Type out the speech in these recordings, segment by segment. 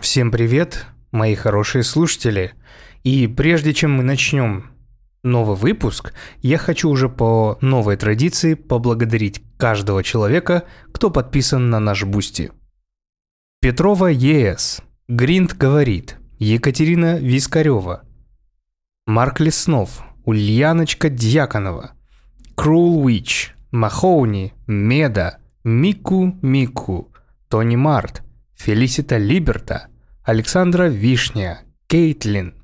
Всем привет, мои хорошие слушатели. И прежде чем мы начнем новый выпуск, я хочу уже по новой традиции поблагодарить каждого человека, кто подписан на наш Бусти. Петрова ЕС, Гринт говорит, Екатерина Вискарева, Марк Леснов, Ульяночка Дьяконова, Cruel Witch, Махоуни, Меда, Мику Мику, Тони Март, Фелисита Либерта, Александра Вишня, Кейтлин,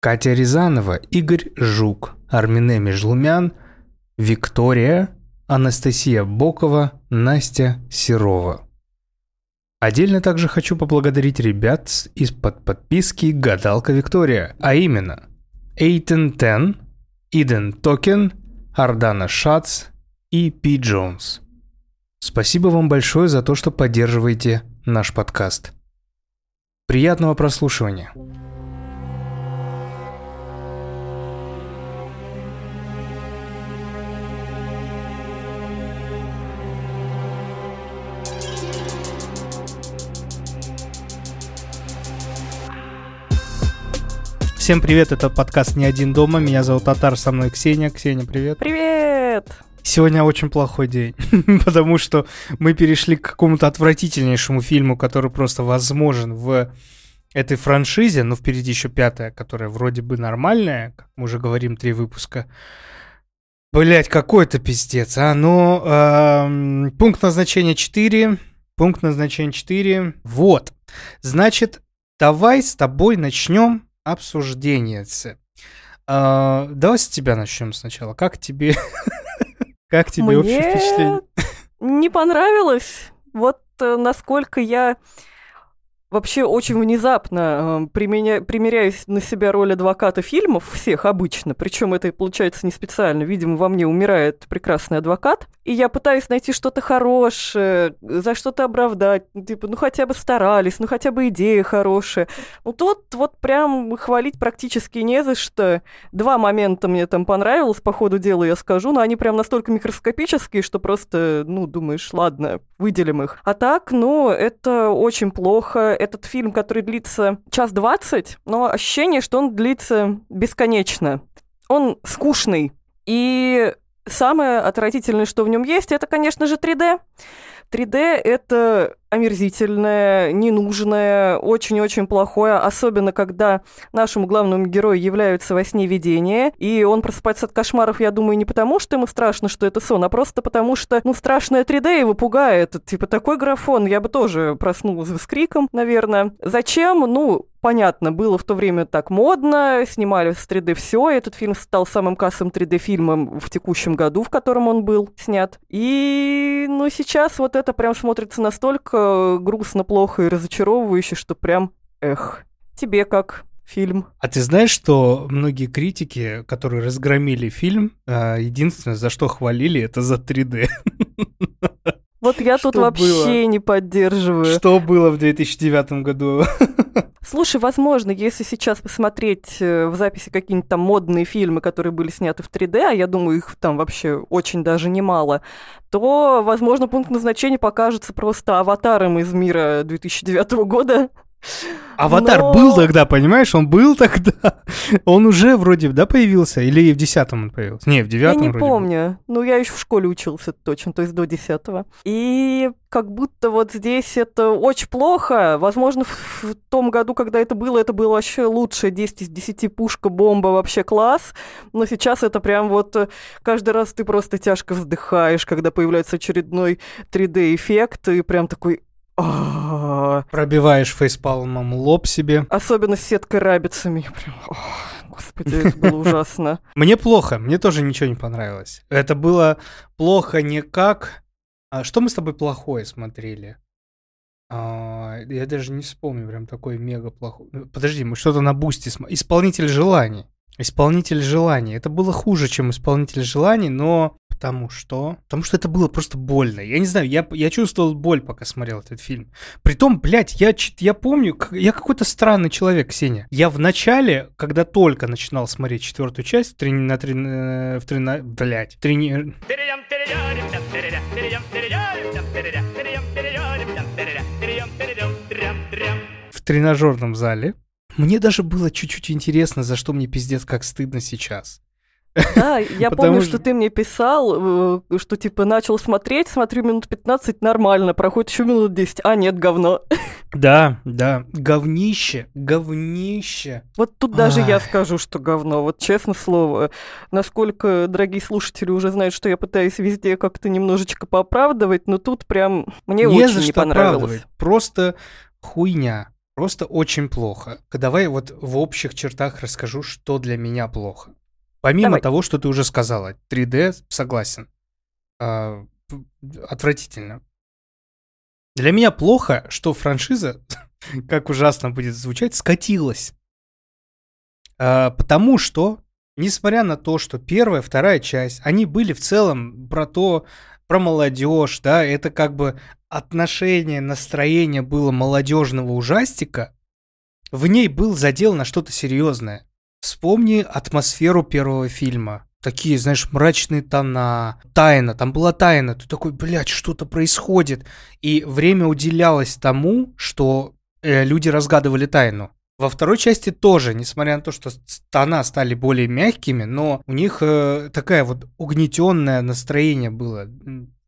Катя Рязанова, Игорь Жук, Армине Межлумян, Виктория, Анастасия Бокова, Настя Серова. Отдельно также хочу поблагодарить ребят из-под подписки «Гадалка Виктория», а именно Эйтен Тен, Иден Токен, Ардана Шац и Пи Джонс. Спасибо вам большое за то, что поддерживаете наш подкаст. Приятного прослушивания. Всем привет, это подкаст «Не один дома». Меня зовут Татар, со мной Ксения. Ксения, привет. Привет! Сегодня очень плохой день, потому что мы перешли к какому-то отвратительнейшему фильму, который просто возможен в этой франшизе, но впереди еще пятая, которая вроде бы нормальная, как мы уже говорим, три выпуска. Блять, какой-то пиздец, а? Ну, эм, пункт назначения 4, пункт назначения 4, вот. Значит, давай с тобой начнем обсуждение. А, давай с тебя начнем сначала. Как тебе, как тебе Мне общее впечатление? Не понравилось. Вот э, насколько я вообще очень внезапно э, применя... примеряюсь на себя роль адвоката фильмов всех обычно, причем это получается не специально. Видимо, во мне умирает прекрасный адвокат, и я пытаюсь найти что-то хорошее, за что-то оправдать, ну, типа, ну хотя бы старались, ну хотя бы идея хорошая. Ну тут вот прям хвалить практически не за что. Два момента мне там понравилось, по ходу дела я скажу, но они прям настолько микроскопические, что просто, ну, думаешь, ладно, выделим их. А так, ну, это очень плохо. Этот фильм, который длится час двадцать, но ощущение, что он длится бесконечно. Он скучный. И самое отвратительное, что в нем есть, это, конечно же, 3D. 3D — это омерзительное, ненужное, очень-очень плохое, особенно когда нашему главному герою являются во сне видения, и он просыпается от кошмаров, я думаю, не потому, что ему страшно, что это сон, а просто потому, что, ну, страшное 3D его пугает. Типа, такой графон, я бы тоже проснулась с криком, наверное. Зачем? Ну, понятно, было в то время так модно, снимали с 3D все, этот фильм стал самым кассовым 3D-фильмом в текущем году, в котором он был снят. И, ну, сейчас вот это прям смотрится настолько грустно, плохо и разочаровывающе, что прям, эх, тебе как фильм. А ты знаешь, что многие критики, которые разгромили фильм, а, единственное, за что хвалили, это за 3D. Вот я тут вообще не поддерживаю. Что было в 2009 году? Слушай, возможно, если сейчас посмотреть э, в записи какие-нибудь там модные фильмы, которые были сняты в 3D, а я думаю, их там вообще очень даже немало, то, возможно, пункт назначения покажется просто аватаром из мира 2009 года. Аватар Но... был тогда, понимаешь? Он был тогда. Он уже вроде, да, появился? Или в десятом он появился? Не, в девятом Я не помню. Ну, я еще в школе учился точно, то есть до десятого. И как будто вот здесь это очень плохо. Возможно, в том году, когда это было, это было вообще лучше. 10 из 10 пушка, бомба, вообще класс. Но сейчас это прям вот э, каждый раз ты просто тяжко вздыхаешь, когда появляется очередной 3D-эффект, и прям такой Пробиваешь фейспалмом лоб себе. Особенно с сеткой рабицами. Прям, господи, это было ужасно. Мне плохо, мне тоже ничего не понравилось. Это было плохо не как... А что мы с тобой плохое смотрели? А, я даже не вспомню прям такой мега плохой. Подожди, мы что-то на бусте смотрели. Исполнитель желаний. Исполнитель желаний. Это было хуже, чем исполнитель желаний, но Потому что... Потому что это было просто больно. Я не знаю, я, я чувствовал боль, пока смотрел этот фильм. Притом, блядь, я, я помню, я какой-то странный человек, Ксения. Я в начале, когда только начинал смотреть четвертую часть, в трени... на трени... в трени... блядь, в трени... тренажерном зале. Мне даже было чуть-чуть интересно, за что мне пиздец как стыдно сейчас. Да, я помню, что ты мне писал, э, что типа начал смотреть, смотрю минут 15, нормально, проходит еще минут 10, а нет, говно. Да, да, говнище, говнище. Вот тут даже я скажу, что говно, вот честно слово. Насколько дорогие слушатели уже знают, что я пытаюсь везде как-то немножечко пооправдывать, но тут прям мне не очень не понравилось. Просто хуйня. Просто очень плохо. Давай вот в общих чертах расскажу, что для меня плохо. Помимо Давай. того, что ты уже сказала, 3D, согласен. А, отвратительно. Для меня плохо, что франшиза, как ужасно будет звучать, скатилась. А, потому что, несмотря на то, что первая, вторая часть, они были в целом про то, про молодежь, да, это как бы отношение, настроение было молодежного ужастика, в ней был задел на что-то серьезное. Вспомни атмосферу первого фильма. Такие, знаешь, мрачные тона, тайна, там была тайна. Ты такой, блядь, что-то происходит. И время уделялось тому, что э, люди разгадывали тайну. Во второй части тоже, несмотря на то, что тона стали более мягкими, но у них э, такая вот угнетенное настроение было.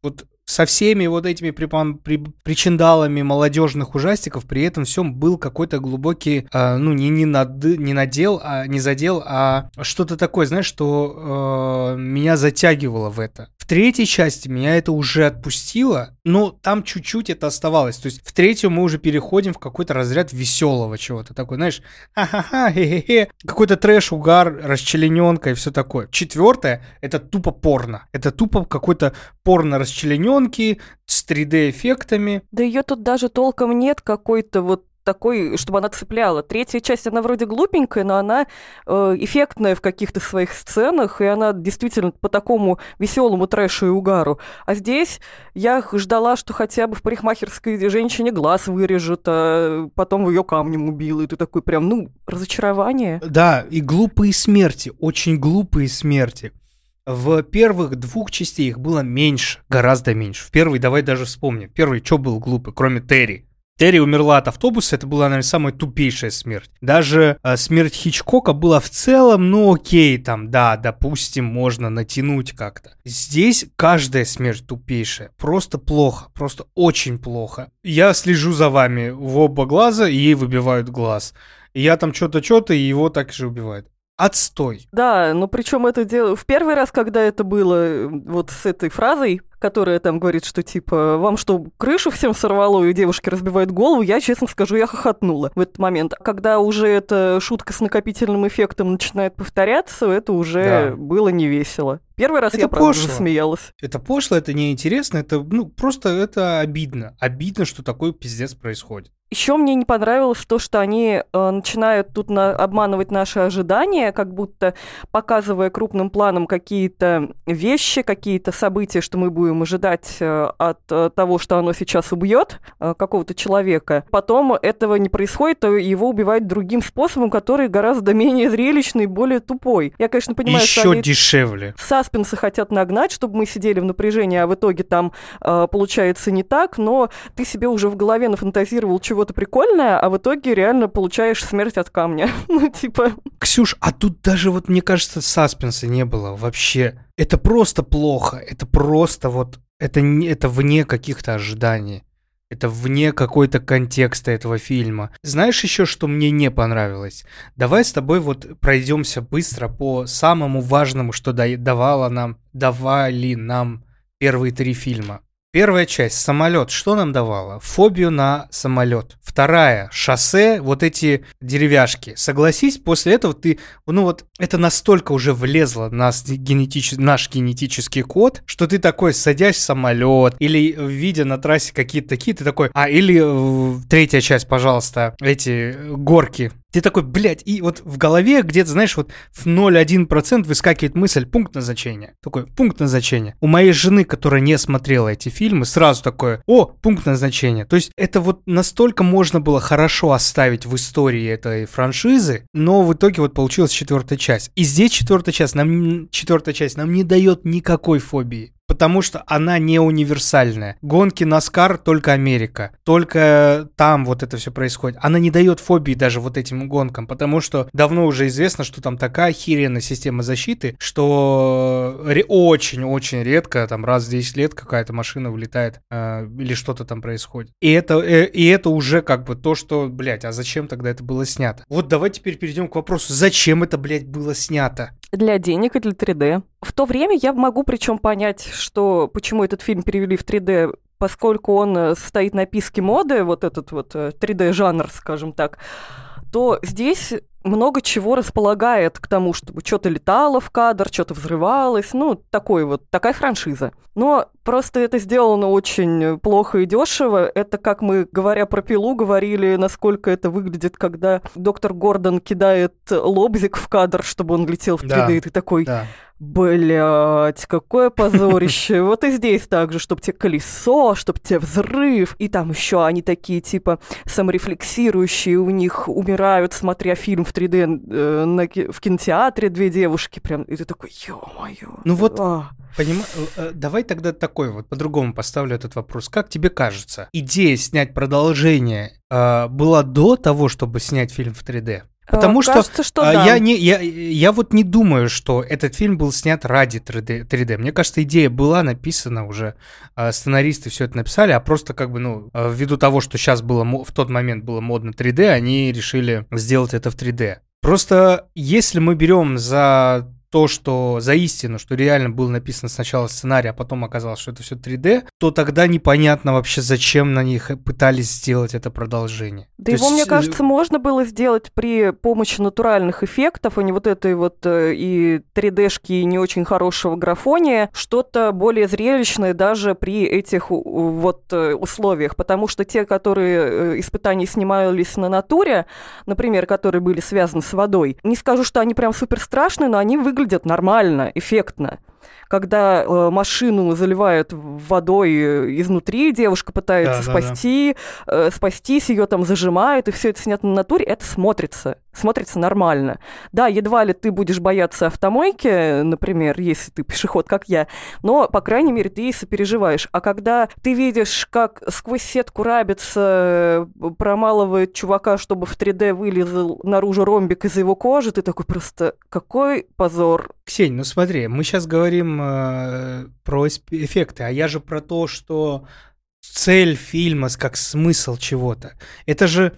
Вот со всеми вот этими при, при, причиндалами молодежных ужастиков, при этом всем был какой-то глубокий, э, ну, не, не, над, не надел, а не задел, а что-то такое, знаешь, что э, меня затягивало в это. Третьей части меня это уже отпустило, но там чуть-чуть это оставалось. То есть в третью мы уже переходим в какой-то разряд веселого чего-то. Такой, знаешь, ха-ха-ха, хе-хе-хе, какой-то трэш, угар, расчлененка и все такое. Четвертое — это тупо порно. Это тупо какой-то порно-расчлененки с 3D-эффектами. Да ее тут даже толком нет какой-то вот такой, чтобы она цепляла. Третья часть, она вроде глупенькая, но она э, эффектная в каких-то своих сценах, и она действительно по такому веселому трэшу и угару. А здесь я ждала, что хотя бы в парикмахерской женщине глаз вырежет, а потом ее камнем убил, и ты такой прям, ну, разочарование. Да, и глупые смерти, очень глупые смерти. В первых двух частей их было меньше, гораздо меньше. В первой, давай даже вспомним. Первый, что был глупый, кроме Терри? Терри умерла от автобуса, это была, наверное, самая тупейшая смерть. Даже э, смерть Хичкока была в целом, ну окей, там, да, допустим, можно натянуть как-то. Здесь каждая смерть тупейшая. Просто плохо, просто очень плохо. Я слежу за вами в оба глаза, и ей выбивают глаз. я там что-то, что-то, и его так же убивают отстой. Да, но причем это дело в первый раз, когда это было э, вот с этой фразой, которая там говорит, что типа, вам что, крышу всем сорвало, и девушки разбивают голову, я, честно скажу, я хохотнула в этот момент. Когда уже эта шутка с накопительным эффектом начинает повторяться, это уже да. было не весело. Первый раз это я, правда, пошло. смеялась. Это пошло, это неинтересно, это, ну, просто это обидно. Обидно, что такой пиздец происходит. Еще мне не понравилось то, что они э, начинают тут на, обманывать наши ожидания, как будто показывая крупным планом какие-то вещи, какие-то события, что мы будем ожидать э, от э, того, что оно сейчас убьет э, какого-то человека. Потом этого не происходит, то его убивают другим способом, который гораздо менее зрелищный более тупой. Я, конечно, понимаю, Еще что они дешевле. Саспенсы хотят нагнать, чтобы мы сидели в напряжении, а в итоге там э, получается не так, но ты себе уже в голове нафантазировал чего чего-то прикольное, а в итоге реально получаешь смерть от камня. ну, типа... Ксюш, а тут даже вот, мне кажется, саспенса не было вообще. Это просто плохо. Это просто вот... Это, не, это вне каких-то ожиданий. Это вне какой-то контекста этого фильма. Знаешь еще, что мне не понравилось? Давай с тобой вот пройдемся быстро по самому важному, что давало нам, давали нам первые три фильма. Первая часть самолет. Что нам давала? Фобию на самолет. Вторая шоссе, вот эти деревяшки. Согласись, после этого ты, ну вот, это настолько уже влезло в нас генетич, наш генетический код, что ты такой, садясь в самолет или видя на трассе какие-то такие, ты такой, а или третья часть, пожалуйста, эти горки ты такой, блядь, и вот в голове где-то, знаешь, вот в 0,1% выскакивает мысль «пункт назначения». Такой, пункт назначения. У моей жены, которая не смотрела эти фильмы, сразу такое «О, пункт назначения». То есть это вот настолько можно было хорошо оставить в истории этой франшизы, но в итоге вот получилась четвертая часть. И здесь четвертая часть нам, четвертая часть нам не дает никакой фобии. Потому что она не универсальная. Гонки Наскар только Америка, только там вот это все происходит. Она не дает фобии даже вот этим гонкам, потому что давно уже известно, что там такая херенная система защиты, что очень-очень редко, там раз в 10 лет какая-то машина вылетает э, или что-то там происходит. И это, э, и это уже как бы то, что, блядь, а зачем тогда это было снято? Вот давай теперь перейдем к вопросу, зачем это, блядь, было снято? Для денег и для 3D. В то время я могу причем понять, что почему этот фильм перевели в 3D, поскольку он э, стоит на писке моды, вот этот вот 3D-жанр, э, скажем так, то здесь много чего располагает к тому, чтобы что-то летало в кадр, что-то взрывалось, ну, такой вот, такая франшиза. Но просто это сделано очень плохо и дешево. Это, как мы, говоря про пилу, говорили, насколько это выглядит, когда доктор Гордон кидает лобзик в кадр, чтобы он летел в 3D, да, и ты такой... Да Блять, какое позорище. Вот и здесь также, чтобы тебе колесо, чтобы тебе взрыв. И там еще они такие, типа, саморефлексирующие, у них умирают, смотря фильм в 3D э, на, в кинотеатре две девушки. Прям, и ты такой, ё-моё. Ну вот, а. Поним... Э, э, давай тогда такой вот, по-другому поставлю этот вопрос. Как тебе кажется, идея снять продолжение э, была до того, чтобы снять фильм в 3D? Потому Кажется, что, что а, да. я, не, я, я вот не думаю, что этот фильм был снят ради 3D. 3D. Мне кажется, идея была написана уже, а, сценаристы все это написали, а просто как бы, ну, а, ввиду того, что сейчас было, в тот момент было модно 3D, они решили сделать это в 3D. Просто если мы берем за то, что за истину, что реально был написан сначала сценарий, а потом оказалось, что это все 3D, то тогда непонятно вообще, зачем на них пытались сделать это продолжение. Да то его, есть... мне э, кажется, можно было сделать при помощи натуральных эффектов, а не вот этой вот э, и 3D-шки, и не очень хорошего графония, что-то более зрелищное даже при этих вот э, условиях, потому что те, которые испытания снимались на натуре, например, которые были связаны с водой, не скажу, что они прям супер страшные, но они выглядят выглядят нормально, эффектно когда э, машину заливают водой э, изнутри, девушка пытается да, спасти, да, да. Э, спастись, ее там зажимают, и все это снято на натуре, это смотрится, смотрится нормально. Да, едва ли ты будешь бояться автомойки, например, если ты пешеход, как я, но, по крайней мере, ты сопереживаешь. А когда ты видишь, как сквозь сетку рабится, э, промалывает чувака, чтобы в 3D вылезал наружу ромбик из его кожи, ты такой просто, какой позор. Ксень, ну смотри, мы сейчас говорим э, про эффекты, а я же про то, что цель фильма, как смысл чего-то. Это же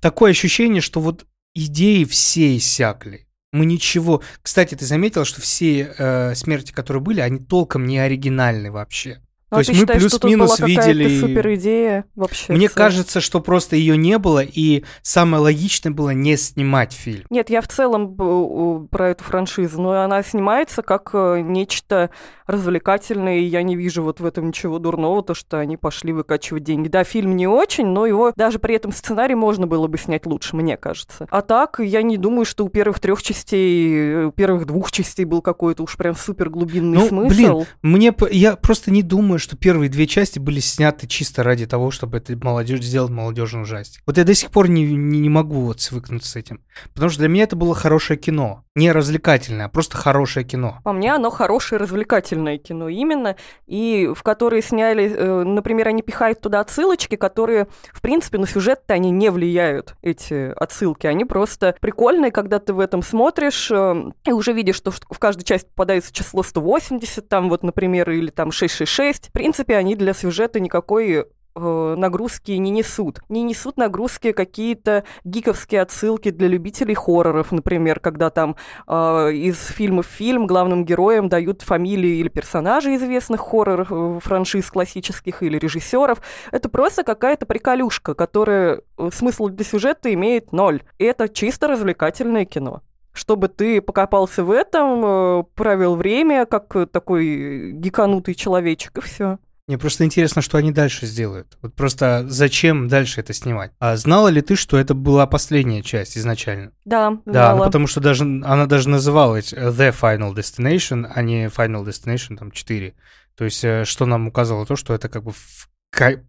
такое ощущение, что вот идеи все иссякли. Мы ничего... Кстати, ты заметил, что все э, смерти, которые были, они толком не оригинальны вообще. Ну, То есть мы плюс-минус видели... супер идея вообще. Мне кажется, что просто ее не было, и самое логичное было не снимать фильм. Нет, я в целом про эту франшизу, но она снимается как э, нечто развлекательное, и я не вижу вот в этом ничего дурного, то, что они пошли выкачивать деньги. Да, фильм не очень, но его даже при этом сценарий можно было бы снять лучше, мне кажется. А так, я не думаю, что у первых трех частей, у первых двух частей был какой-то уж прям супер глубинный ну, смысл. Блин, мне я просто не думаю, что первые две части были сняты чисто ради того, чтобы это молодежь сделать молодежный ужастик. Вот я до сих пор не, не, не могу вот свыкнуться с этим. Потому что для меня это было хорошее кино. Не развлекательное, а просто хорошее кино. По мне оно хорошее развлекательное кино именно, и в которые сняли, э, например, они пихают туда отсылочки, которые, в принципе, на сюжет-то они не влияют, эти отсылки. Они просто прикольные, когда ты в этом смотришь, э, и уже видишь, что в каждой части попадается число 180, там вот, например, или там 666. В принципе, они для сюжета никакой нагрузки не несут. Не несут нагрузки какие-то гиковские отсылки для любителей хорроров, например, когда там э, из фильма в фильм главным героям дают фамилии или персонажей известных хорроров, э, франшиз классических или режиссеров. Это просто какая-то приколюшка, которая э, смысл для сюжета имеет ноль. И это чисто развлекательное кино чтобы ты покопался в этом, э, провел время, как такой гиканутый человечек, и все. Мне просто интересно, что они дальше сделают. Вот просто зачем дальше это снимать? А знала ли ты, что это была последняя часть изначально? Да, Да, ну, потому что даже она даже называлась The Final Destination, а не Final Destination там 4. То есть, э, что нам указывало то, что это как бы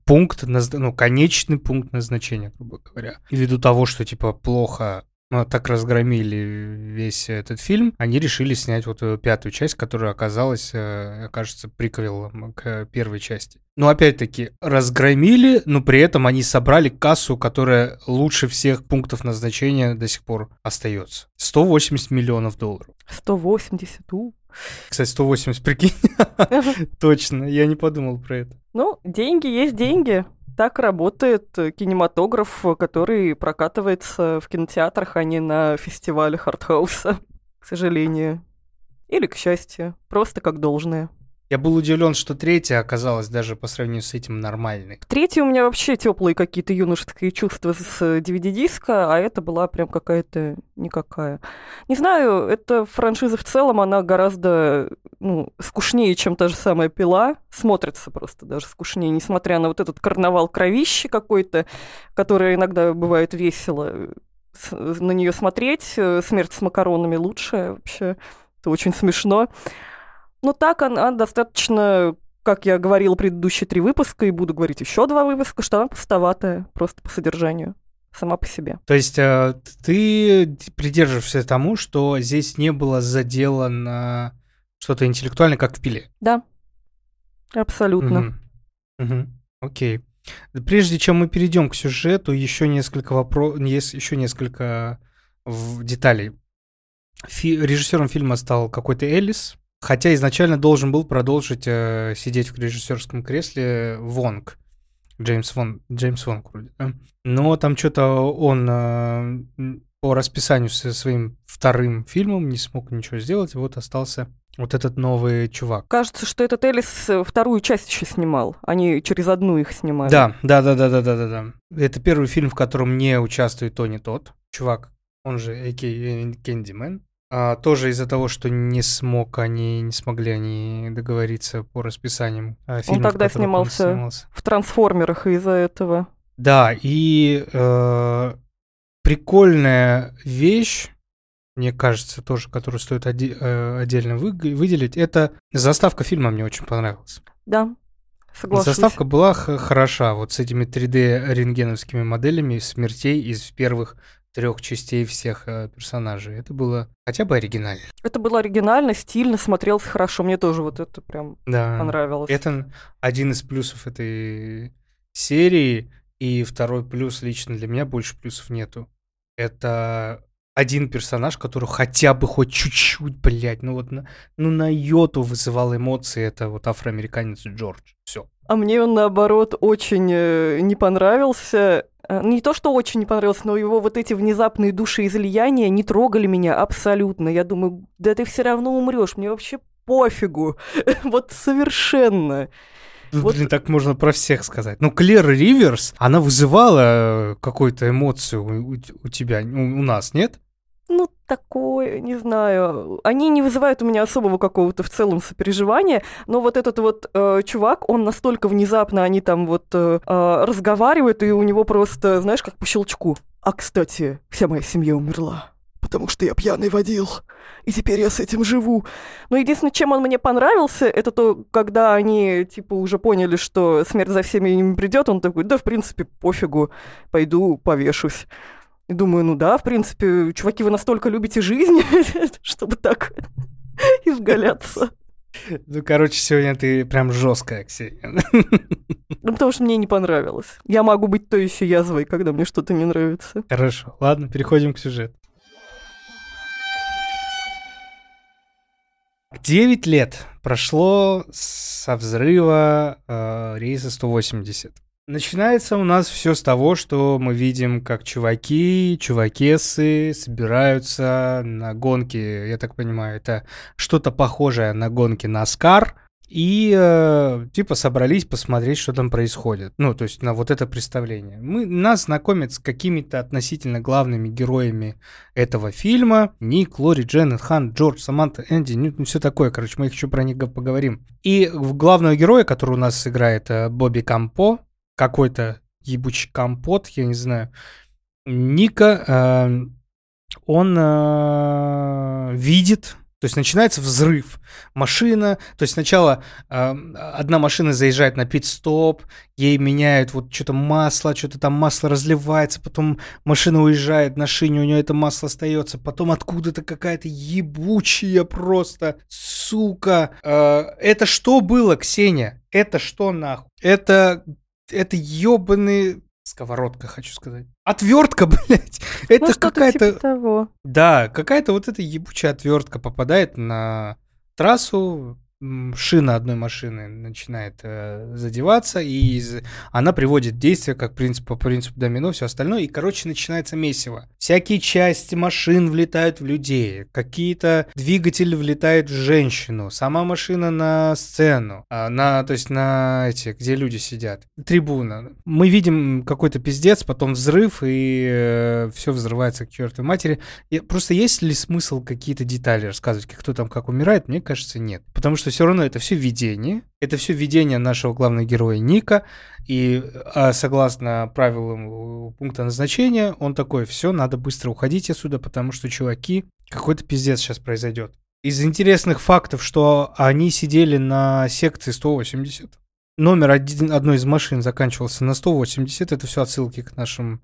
пункт, ну, конечный пункт назначения, грубо говоря. И ввиду того, что, типа, плохо так разгромили весь этот фильм, они решили снять вот эту пятую часть, которая оказалась, э, кажется, приквелом к первой части. Но опять-таки, разгромили, но при этом они собрали кассу, которая лучше всех пунктов назначения до сих пор остается. 180 миллионов долларов. 180, у. Кстати, 180, прикинь. Точно, я не подумал про это. Ну, деньги есть деньги. Так работает кинематограф, который прокатывается в кинотеатрах, а не на фестивалях артхауса, к сожалению. Или к счастью, просто как должное. Я был удивлен, что третья оказалась даже по сравнению с этим нормальной. Третья у меня вообще теплые какие-то юношеские чувства с DVD-диска, а это была прям какая-то никакая. Не знаю, эта франшиза в целом, она гораздо ну, скучнее, чем та же самая пила. Смотрится просто даже скучнее, несмотря на вот этот карнавал кровищи какой-то, который иногда бывает весело на нее смотреть. Смерть с макаронами лучше вообще. Это очень смешно. Но так она достаточно, как я говорила предыдущие три выпуска, и буду говорить еще два выпуска, что она пустоватая просто по содержанию сама по себе. То есть э, ты придерживаешься тому, что здесь не было заделано что-то интеллектуальное, как в пиле? Да, абсолютно. Угу. Угу. Окей. Прежде чем мы перейдем к сюжету, еще несколько вопросов, есть еще несколько деталей. Фи- режиссером фильма стал какой-то Элис, Хотя изначально должен был продолжить э, сидеть в режиссерском кресле Вонг. Джеймс Вон, Джеймс Вонг вроде, да? Но там что-то он э, по расписанию со своим вторым фильмом не смог ничего сделать, вот остался вот этот новый чувак. Кажется, что этот Элис э, вторую часть еще снимал. Они через одну их снимали. Да, да, да, да, да, да, да, да. Это первый фильм, в котором не участвует Тони Тот. Чувак, он же А.К. Кэндимен. А, тоже из-за того, что не смог они, не смогли они договориться по расписаниям а, фильмов, Он тогда снимался, он снимался в «Трансформерах» из-за этого. Да, и э, прикольная вещь, мне кажется, тоже, которую стоит оде- э, отдельно вы- выделить, это заставка фильма мне очень понравилась. Да, соглашусь. Заставка была хороша, вот с этими 3D рентгеновскими моделями смертей из первых трех частей всех э, персонажей. Это было хотя бы оригинально. Это было оригинально, стильно, смотрелось хорошо. Мне тоже вот это прям да. понравилось. Это один из плюсов этой серии. И второй плюс лично для меня больше плюсов нету. Это один персонаж, который хотя бы хоть чуть-чуть, блядь, ну вот на, ну на йоту вызывал эмоции, это вот афроамериканец Джордж. Все. А мне он, наоборот, очень э, не понравился. Э, не то, что очень не понравился, но его вот эти внезапные душеизлияния не трогали меня абсолютно. Я думаю, да ты все равно умрешь, мне вообще пофигу. вот совершенно. Вот. Блин, так можно про всех сказать. Ну, Клэр Риверс, она вызывала э, какую-то эмоцию у, у тебя, у, у нас, нет? Такое, не знаю. Они не вызывают у меня особого какого-то в целом сопереживания, но вот этот вот э, чувак, он настолько внезапно, они там вот э, э, разговаривают, и у него просто, знаешь, как по щелчку. А, кстати, вся моя семья умерла, потому что я пьяный водил, и теперь я с этим живу. Но единственное, чем он мне понравился, это то, когда они, типа, уже поняли, что смерть за всеми ними придет, он такой, да, в принципе, пофигу, пойду повешусь. И думаю, ну да, в принципе, чуваки, вы настолько любите жизнь, чтобы так изгаляться. Ну, короче, сегодня ты прям жесткая, Ксения. Ну, потому что мне не понравилось. Я могу быть то еще язвой, когда мне что-то не нравится. Хорошо, ладно, переходим к сюжету. Девять лет прошло со взрыва э, рейса 180. Начинается у нас все с того, что мы видим, как чуваки, чувакесы собираются на гонки. Я так понимаю, это что-то похожее на гонки на Скар. И э, типа собрались посмотреть, что там происходит. Ну, то есть на вот это представление. Мы, нас знакомят с какими-то относительно главными героями этого фильма. Ник, Лори, Дженнет, Хан, Джордж, Саманта, Энди, ну все такое. Короче, мы еще про них поговорим. И главного героя, который у нас играет э, Бобби Кампо, какой-то ебучий компот, я не знаю. Ника, э, он э, видит То есть начинается взрыв. Машина, то есть сначала э, одна машина заезжает на пит-стоп, ей меняют вот что-то масло, что-то там масло разливается, потом машина уезжает на шине, у нее это масло остается, потом откуда-то какая-то ебучая просто, сука. Э, это что было, Ксения? Это что нахуй? Это это ебаный Сковородка, хочу сказать. Отвертка, блядь. Это ну, какая-то... Типа того. Да, какая-то вот эта ебучая отвертка попадает на трассу, шина одной машины начинает э, задеваться, и из... она приводит действие как принцип, по принципу домино, все остальное, и, короче, начинается месиво. Всякие части машин влетают в людей, какие-то двигатели влетают в женщину, сама машина на сцену, а, на, то есть на эти, где люди сидят, трибуна. Мы видим какой-то пиздец, потом взрыв, и э, все взрывается к чертовой матери. И просто есть ли смысл какие-то детали рассказывать, кто там как умирает? Мне кажется, нет. Потому что все равно это все видение. Это все видение нашего главного героя Ника. И а, согласно правилам пункта назначения, он такой, все, надо быстро уходить отсюда, потому что, чуваки, какой-то пиздец сейчас произойдет. Из интересных фактов, что они сидели на секции 180. Номер один, одной из машин заканчивался на 180. Это все отсылки к нашим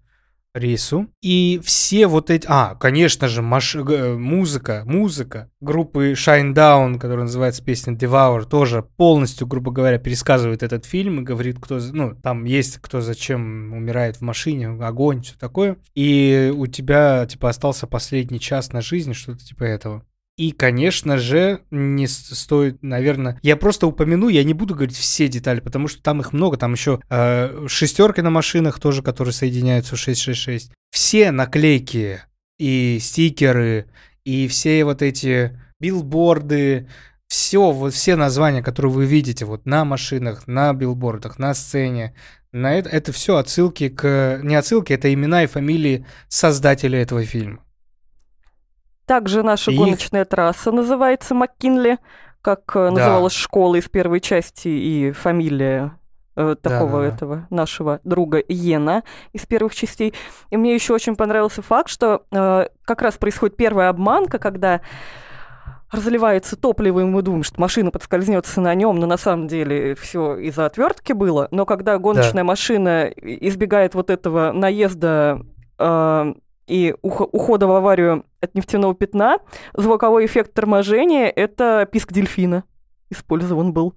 рейсу. И все вот эти... А, конечно же, маш... музыка, музыка группы Shinedown, которая называется песня Devour, тоже полностью, грубо говоря, пересказывает этот фильм и говорит, кто... Ну, там есть кто зачем умирает в машине, огонь, все такое. И у тебя, типа, остался последний час на жизнь, что-то типа этого. И, конечно же, не стоит, наверное, я просто упомяну, я не буду говорить все детали, потому что там их много, там еще э, шестерки на машинах тоже, которые соединяются в 666. Все наклейки и стикеры, и все вот эти билборды, все, вот все названия, которые вы видите вот на машинах, на билбордах, на сцене, на это, это все отсылки к... Не отсылки, это имена и фамилии создателя этого фильма. Также наша и... гоночная трасса называется МакКинли, как э, да. называлась школа из первой части и фамилия э, такого да, да, этого нашего друга Йена из первых частей. И мне еще очень понравился факт, что э, как раз происходит первая обманка, когда разливается топливо, и мы думаем, что машина подскользнется на нем, но на самом деле все из-за отвертки было. Но когда гоночная да. машина избегает вот этого наезда э, и ухода в аварию от нефтяного пятна, звуковой эффект торможения — это писк дельфина использован был.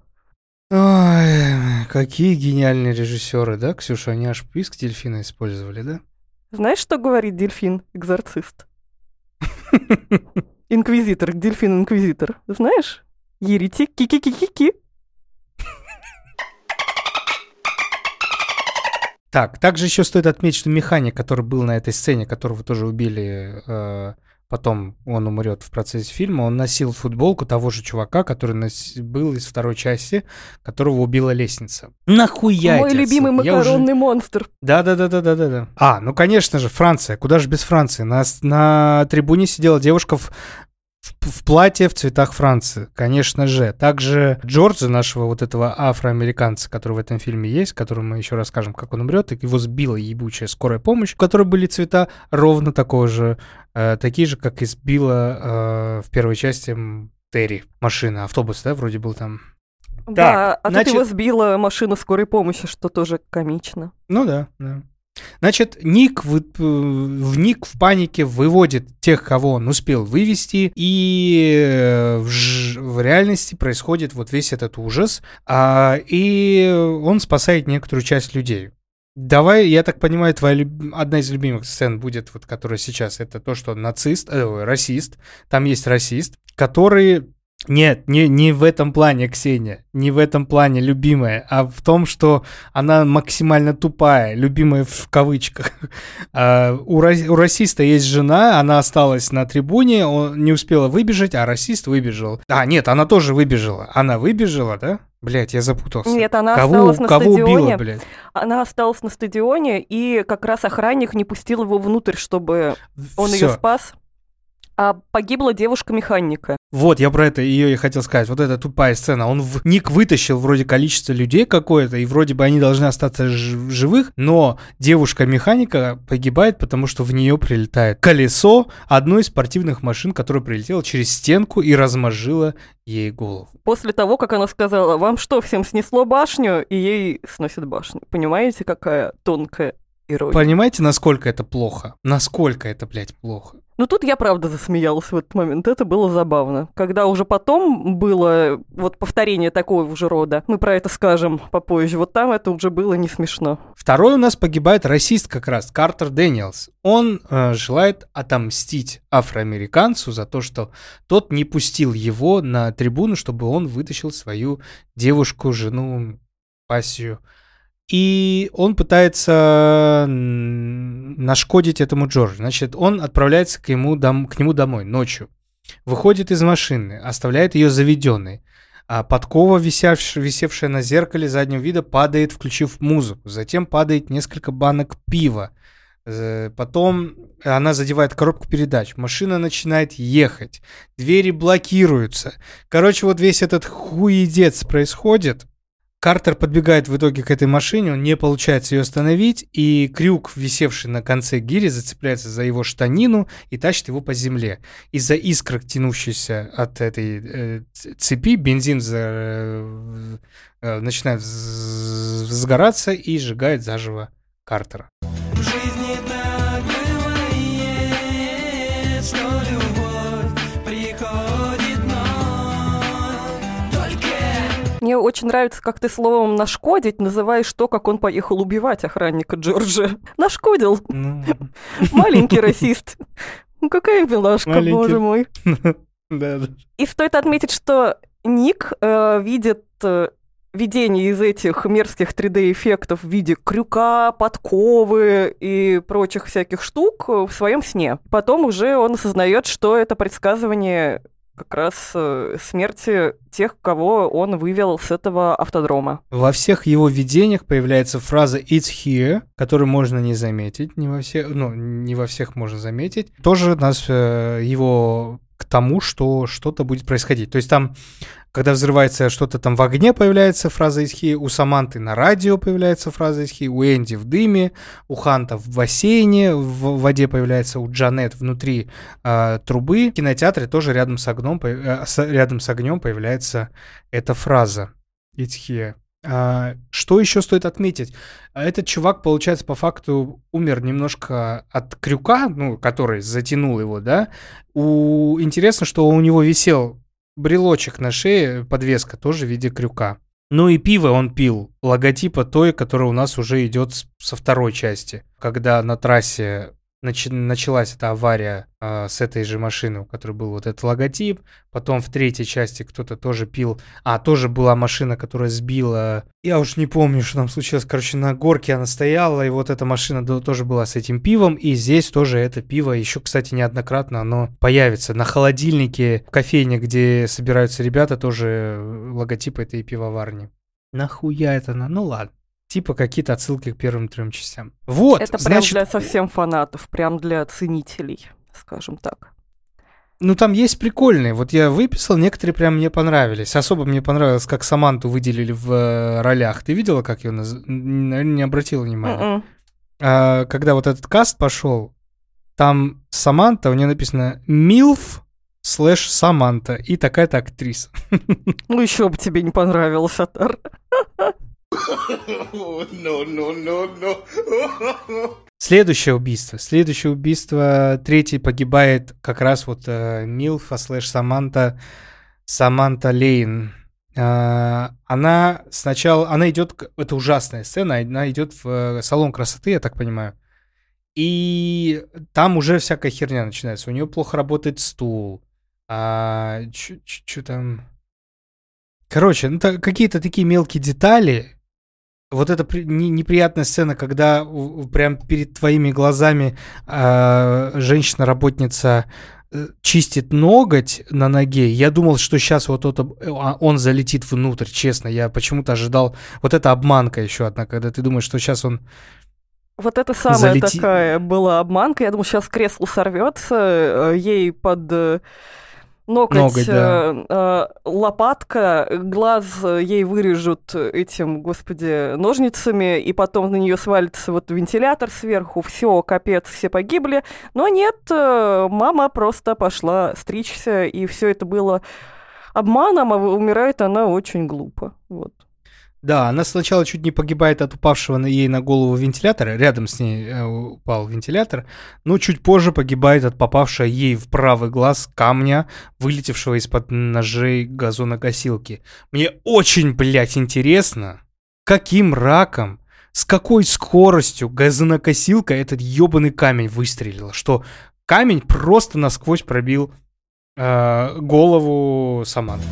Ой, какие гениальные режиссеры, да, Ксюша? Они аж писк дельфина использовали, да? Знаешь, что говорит дельфин, экзорцист? Инквизитор, дельфин-инквизитор. Знаешь? Еретик, ки-ки-ки-ки-ки. Так, также еще стоит отметить, что механик, который был на этой сцене, которого тоже убили, э, потом он умрет в процессе фильма, он носил футболку того же чувака, который нос... был из второй части, которого убила лестница. Нахуя Мой любимый макаронный уже... монстр. Да-да-да-да-да-да. А, ну конечно же, Франция. Куда же без Франции? На, на трибуне сидела девушка в в платье в цветах Франции, конечно же. Также Джорджа, нашего вот этого афроамериканца, который в этом фильме есть, которому мы еще расскажем, как он умрет, и его сбила ебучая скорая помощь, в которой были цвета ровно такого же, э, такие же, как и сбила э, в первой части Терри машина, автобус, да, вроде был там. Да, так, а значит... тут его сбила машина скорой помощи, что тоже комично. Ну да, да. Значит, Ник в, в Ник в панике выводит тех, кого он успел вывести, и э, в, в реальности происходит вот весь этот ужас, а, и он спасает некоторую часть людей. Давай, я так понимаю, твоя люб... одна из любимых сцен будет, вот, которая сейчас, это то, что нацист, э, расист, там есть расист, который нет, не, не в этом плане, Ксения, не в этом плане любимая, а в том, что она максимально тупая, любимая в кавычках. А, у, у расиста есть жена, она осталась на трибуне, он не успела выбежать, а расист выбежал. А, нет, она тоже выбежала. Она выбежала, да? Блять, я запутался. Нет, она кого, осталась на кого стадионе. Убила, блядь? Она осталась на стадионе, и как раз охранник не пустил его внутрь, чтобы он Всё. ее спас. А погибла девушка-механика. Вот, я про это ее и хотел сказать. Вот эта тупая сцена. Он в ник вытащил вроде количество людей какое-то, и вроде бы они должны остаться в живых, но девушка-механика погибает, потому что в нее прилетает колесо одной из спортивных машин, которая прилетела через стенку и размозжила ей голову. После того, как она сказала, вам что, всем снесло башню, и ей сносит башню. Понимаете, какая тонкая ирония? Понимаете, насколько это плохо? Насколько это, блядь, плохо? Ну тут я правда засмеялась в этот момент, это было забавно. Когда уже потом было вот повторение такого же рода, мы про это скажем попозже, вот там это уже было не смешно. Второй у нас погибает расист как раз, Картер Дэниелс. Он э, желает отомстить афроамериканцу за то, что тот не пустил его на трибуну, чтобы он вытащил свою девушку, жену, пассию и он пытается нашкодить этому Джорджу. Значит, он отправляется к, ему дом, к нему домой ночью, выходит из машины, оставляет ее заведенной. А подкова, висевшая, висевшая на зеркале заднего вида, падает, включив музыку. Затем падает несколько банок пива. Потом она задевает коробку передач. Машина начинает ехать. Двери блокируются. Короче, вот весь этот хуедец происходит. Картер подбегает в итоге к этой машине, он не получается ее остановить, и крюк, висевший на конце гири, зацепляется за его штанину и тащит его по земле. Из-за искрок, тянущихся от этой э, цепи, бензин за, э, э, начинает сгораться и сжигает заживо Картера. Очень нравится, как ты словом «нашкодить» называешь то, как он поехал убивать охранника Джорджа. Нашкодил. Ну. Маленький расист. Ну какая милашка, боже мой. И стоит отметить, что Ник э, видит э, видение из этих мерзких 3D-эффектов в виде крюка, подковы и прочих всяких штук в своем сне. Потом уже он осознает, что это предсказывание как раз э, смерти тех, кого он вывел с этого автодрома. Во всех его видениях появляется фраза «It's here», которую можно не заметить, не во всех, ну, не во всех можно заметить. Тоже нас э, его тому, что что-то будет происходить. То есть там когда взрывается что-то там в огне, появляется фраза из Хи, у Саманты на радио появляется фраза из Хи, у Энди в дыме, у Ханта в бассейне, в воде появляется у Джанет внутри э, трубы. В кинотеатре тоже рядом с, огнем, э, с, рядом с огнем появляется эта фраза. It's here. А, что еще стоит отметить? Этот чувак, получается, по факту умер немножко от крюка, ну, который затянул его, да. У... Интересно, что у него висел брелочек на шее, подвеска тоже в виде крюка. Ну и пиво он пил, логотипа той, которая у нас уже идет со второй части. Когда на трассе нач- началась эта авария э, с этой же машины, у которой был вот этот логотип. Потом в третьей части кто-то тоже пил. А, тоже была машина, которая сбила... Я уж не помню, что там случилось. Короче, на горке она стояла, и вот эта машина тоже была с этим пивом. И здесь тоже это пиво еще, кстати, неоднократно оно появится. На холодильнике в кофейне, где собираются ребята, тоже логотип этой пивоварни. Нахуя это? Ну ладно типа какие-то отсылки к первым трем частям. Вот, Это значит... прям для совсем фанатов, прям для ценителей, скажем так. Ну, там есть прикольные. Вот я выписал, некоторые прям мне понравились. Особо мне понравилось, как Саманту выделили в э, ролях. Ты видела, как ее наз... Наверное, не обратила внимания. М-м. А, когда вот этот каст пошел, там Саманта, у нее написано «Милф слэш Саманта» и такая-то актриса. Ну, еще бы тебе не понравилось, Атар. Следующее убийство. Следующее убийство. Третий погибает как раз вот э, Милфа слэш Саманта. Саманта Лейн. Э, она сначала... Она идет... Это ужасная сцена. Она идет в э, салон красоты, я так понимаю. И там уже всякая херня начинается. У нее плохо работает стул. А, что там... Короче, ну, какие-то такие мелкие детали, вот эта при, не, неприятная сцена, когда прям перед твоими глазами э, женщина-работница чистит ноготь на ноге, я думал, что сейчас вот это, а, он залетит внутрь, честно, я почему-то ожидал, вот эта обманка еще одна, когда ты думаешь, что сейчас он Вот это самая Залети- такая была обманка. Я думаю, сейчас кресло сорвется, э, ей под э, ноготь, Ноготь, да. э, э, лопатка, глаз ей вырежут этим, господи, ножницами, и потом на нее свалится вот вентилятор сверху, все, капец, все погибли. Но нет, э, мама просто пошла стричься, и все это было обманом, а умирает она очень глупо. Вот. Да, она сначала чуть не погибает от упавшего на ей на голову вентилятора, рядом с ней э, упал вентилятор, но чуть позже погибает от попавшего ей в правый глаз камня, вылетевшего из-под ножей газонокосилки. Мне очень, блядь, интересно, каким раком, с какой скоростью газонокосилка этот ёбаный камень выстрелила, что камень просто насквозь пробил э, голову Саманты.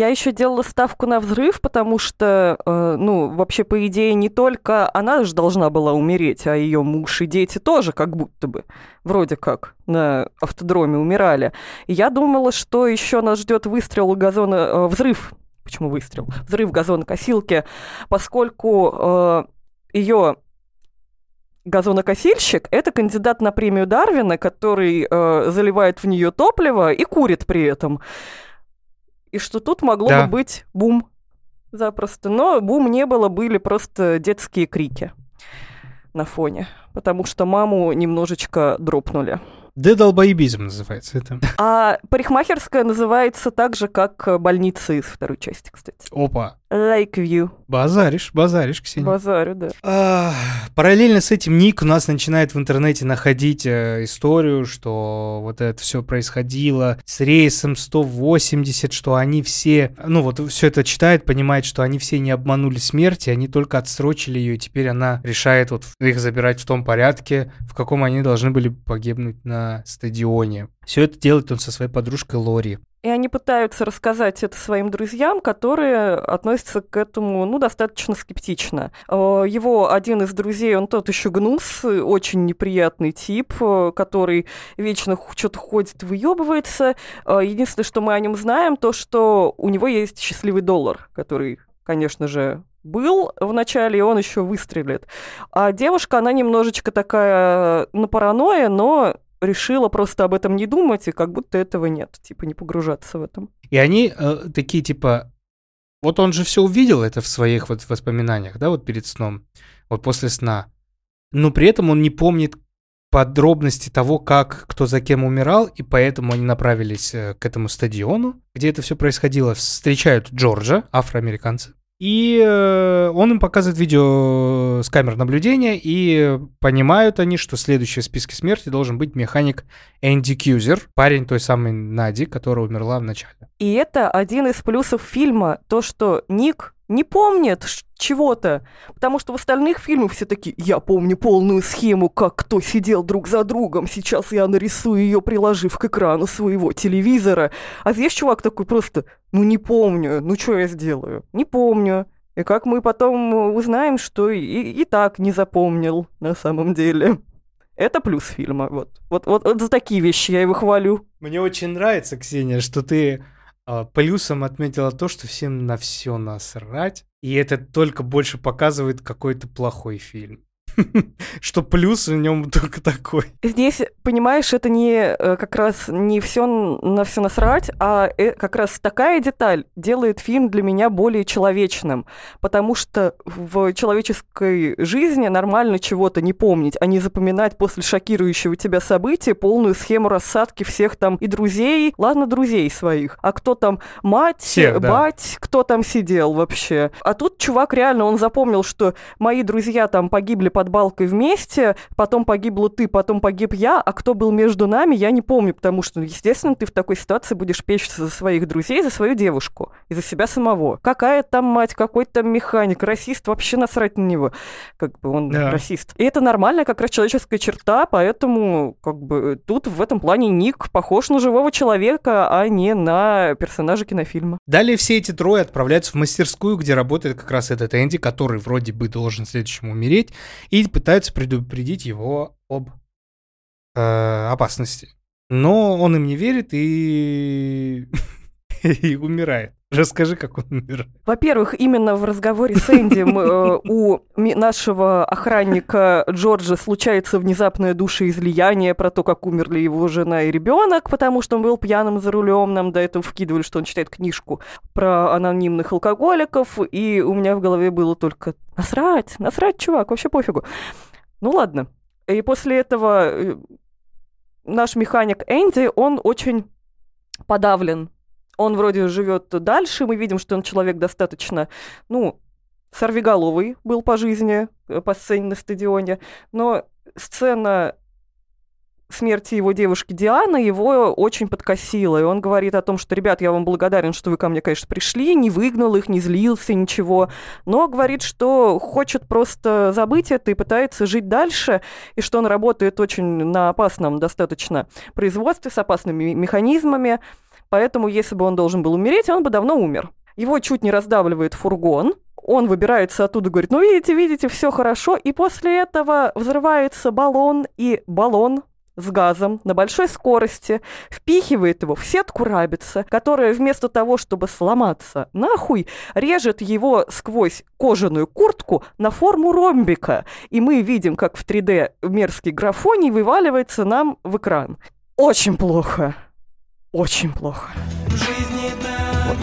Я еще делала ставку на взрыв, потому что, э, ну, вообще, по идее, не только она же должна была умереть, а ее муж и дети тоже как будто бы, вроде как, на автодроме умирали. И я думала, что еще нас ждет выстрел газона, э, взрыв, почему выстрел? Взрыв газонокосилки, поскольку э, ее газонокосильщик – это кандидат на премию Дарвина, который э, заливает в нее топливо и курит при этом. И что тут могло Да. бы быть бум запросто. Но бум не было, были просто детские крики на фоне. Потому что маму немножечко дропнули. Да долбоебизм называется это. А парикмахерская называется так же, как больница из второй части, кстати. Опа. Lakeview. Базаришь, базаришь, Ксения. Базарю, да. А, Параллельно с этим Ник у нас начинает в интернете находить э, историю, что вот это все происходило с рейсом 180, что они все, ну вот все это читает, понимает, что они все не обманули смерти, они только отсрочили ее, и теперь она решает вот их забирать в том порядке, в каком они должны были погибнуть на стадионе. Все это делает он со своей подружкой Лори. И они пытаются рассказать это своим друзьям, которые относятся к этому, ну, достаточно скептично. Э, Его один из друзей, он тот еще гнус, очень неприятный тип, э, который вечно что-то ходит, выебывается. Э, Единственное, что мы о нем знаем, то, что у него есть счастливый доллар, который, конечно же, был в начале, и он еще выстрелит. А девушка, она немножечко такая на паранойя, но решила просто об этом не думать, и как будто этого нет, типа не погружаться в этом. И они э, такие типа, вот он же все увидел это в своих вот воспоминаниях, да, вот перед сном, вот после сна. Но при этом он не помнит подробности того, как кто за кем умирал, и поэтому они направились э, к этому стадиону, где это все происходило. Встречают Джорджа, афроамериканца. И э, он им показывает видео с камер наблюдения, и понимают они, что следующий в списке смерти должен быть механик Энди Кьюзер, парень той самой Нади, которая умерла в начале. И это один из плюсов фильма, то, что Ник не помнит ш- чего-то, потому что в остальных фильмах все такие, я помню полную схему, как кто сидел друг за другом, сейчас я нарисую ее, приложив к экрану своего телевизора, а здесь чувак такой просто, ну не помню, ну что я сделаю, не помню. И как мы потом узнаем, что и, и так не запомнил на самом деле. Это плюс фильма, вот. Вот, вот, вот за такие вещи я его хвалю. Мне очень нравится, Ксения, что ты плюсом отметила то, что всем на все насрать, и это только больше показывает какой-то плохой фильм. Что плюс в нем только такой. Здесь, понимаешь, это не э, как раз не все на все насрать, а э, как раз такая деталь делает фильм для меня более человечным, потому что в человеческой жизни нормально чего-то не помнить, а не запоминать после шокирующего тебя события полную схему рассадки всех там и друзей, ладно, друзей своих, а кто там мать, Всех, да. бать, кто там сидел вообще. А тут чувак реально, он запомнил, что мои друзья там погибли под балкой вместе, потом погибла ты, потом погиб я, а кто был между нами, я не помню, потому что, ну, естественно, ты в такой ситуации будешь печься за своих друзей, за свою девушку и за себя самого. Какая там мать, какой там механик, расист, вообще насрать на него. Как бы он Да. расист. И это нормальная как раз человеческая черта, поэтому как бы тут в этом плане Ник похож на живого человека, а не на персонажа кинофильма. Далее все эти трое отправляются в мастерскую, где работает как раз этот Энди, который вроде бы должен следующему умереть, и пытаются предупредить его об э, опасности. Но он им не верит и... и умирает. Расскажи, как он умирает. Во-первых, именно в разговоре с Энди э, у нашего охранника Джорджа случается внезапное душеизлияние про то, как умерли его жена и ребенок, потому что он был пьяным за рулем. Нам до этого вкидывали, что он читает книжку про анонимных алкоголиков, и у меня в голове было только насрать, насрать, чувак, вообще пофигу. Ну ладно. И после этого э, наш механик Энди, он очень подавлен он вроде живет дальше, мы видим, что он человек достаточно, ну, сорвиголовый был по жизни, э, по сцене на стадионе, но сцена смерти его девушки Дианы его очень подкосила. И он говорит о том, что, ребят, я вам благодарен, что вы ко мне, конечно, пришли, не выгнал их, не злился, ничего. Но говорит, что хочет просто забыть это и пытается жить дальше, и что он работает очень на опасном достаточно производстве с опасными механизмами. Поэтому, если бы он должен был умереть, он бы давно умер. Его чуть не раздавливает фургон, он выбирается оттуда, говорит, ну видите, видите, все хорошо. И после этого взрывается баллон, и баллон с газом на большой скорости впихивает его в сетку рабица, которая вместо того, чтобы сломаться нахуй, режет его сквозь кожаную куртку на форму ромбика. И мы видим, как в 3D мерзкий графоний вываливается нам в экран. Очень плохо. Очень плохо. В жизни так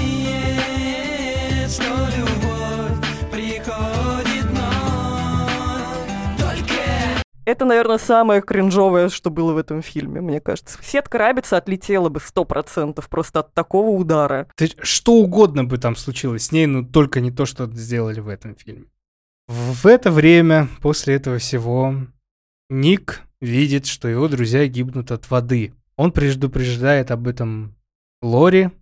есть, что любовь приходит, но только Это, наверное, самое кринжовое, что было в этом фильме, мне кажется. Сетка рабица отлетела бы сто процентов просто от такого удара. Ты- что угодно бы там случилось с ней, но только не то, что сделали в этом фильме. В это время, после этого всего, Ник видит, что его друзья гибнут от воды. Он предупреждает об этом Лори,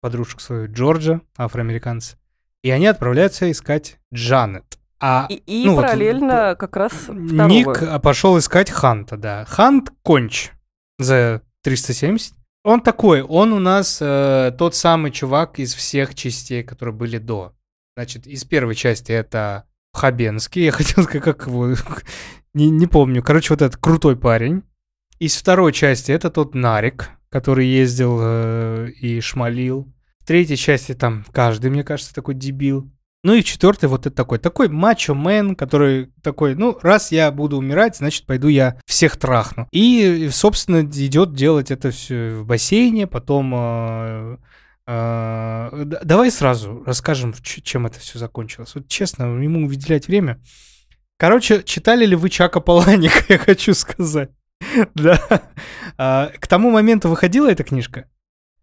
подружку свою Джорджа, афроамериканца, и они отправляются искать Джанет. А И, и Ну вот, параллельно как раз второго. Ник а, пошел искать Ханта, да. Хант конч за 370. Он такой, он у нас э, тот самый чувак из всех частей, которые были до. Значит, из первой части это Хабенский, я хотел сказать, как его, не, не помню. Короче, вот этот крутой парень. Из второй части это тот Нарик, который ездил э, и шмалил. В третьей части там каждый, мне кажется, такой дебил. Ну и в четвертой вот это такой, такой мачо-мен, который такой, ну, раз я буду умирать, значит, пойду я всех трахну. И, собственно, идет делать это все в бассейне, потом... э, э, давай сразу расскажем, чем это все закончилось. Вот честно, ему выделять время. Короче, читали ли вы Чака Паланика, я хочу сказать. Да. А, К тому моменту выходила эта книжка?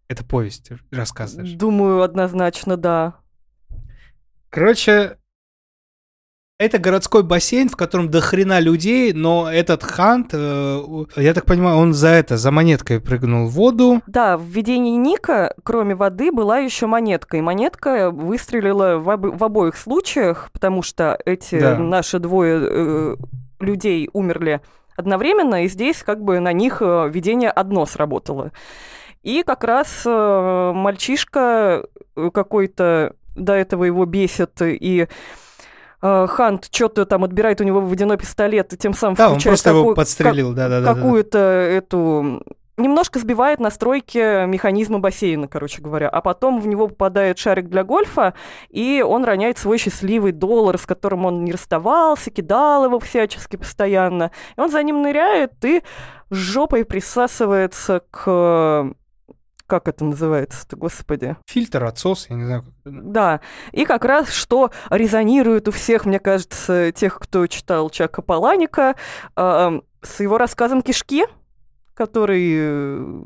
Это повесть, рассказ даже. Думаю, однозначно, да. Короче, это городской бассейн, в котором до хрена людей, но этот Хант, э, я так понимаю, он за это, за монеткой прыгнул в воду. Да, в видении Ника, кроме воды, была еще монетка. И монетка выстрелила в, обо- в обоих случаях, потому что эти Да. наши двое э, людей умерли одновременно, и здесь как бы на них э, видение одно сработало. И как раз э, мальчишка э, какой-то до этого его бесит, и Хант что-то там отбирает у него водяной пистолет, и тем самым Да, он включает просто его какой- подстрелил, да-да-да. какую-то эту немножко сбивает настройки механизма бассейна, короче говоря. А потом в него попадает шарик для гольфа, и он роняет свой счастливый доллар, с которым он не расставался, кидал его всячески постоянно. И он за ним ныряет и жопой присасывается к... Как это называется-то, господи? Фильтр, отсос, я не знаю. Да, и как раз что резонирует у всех, мне кажется, тех, кто читал Чака Паланика, э, с его рассказом «Кишки», который э,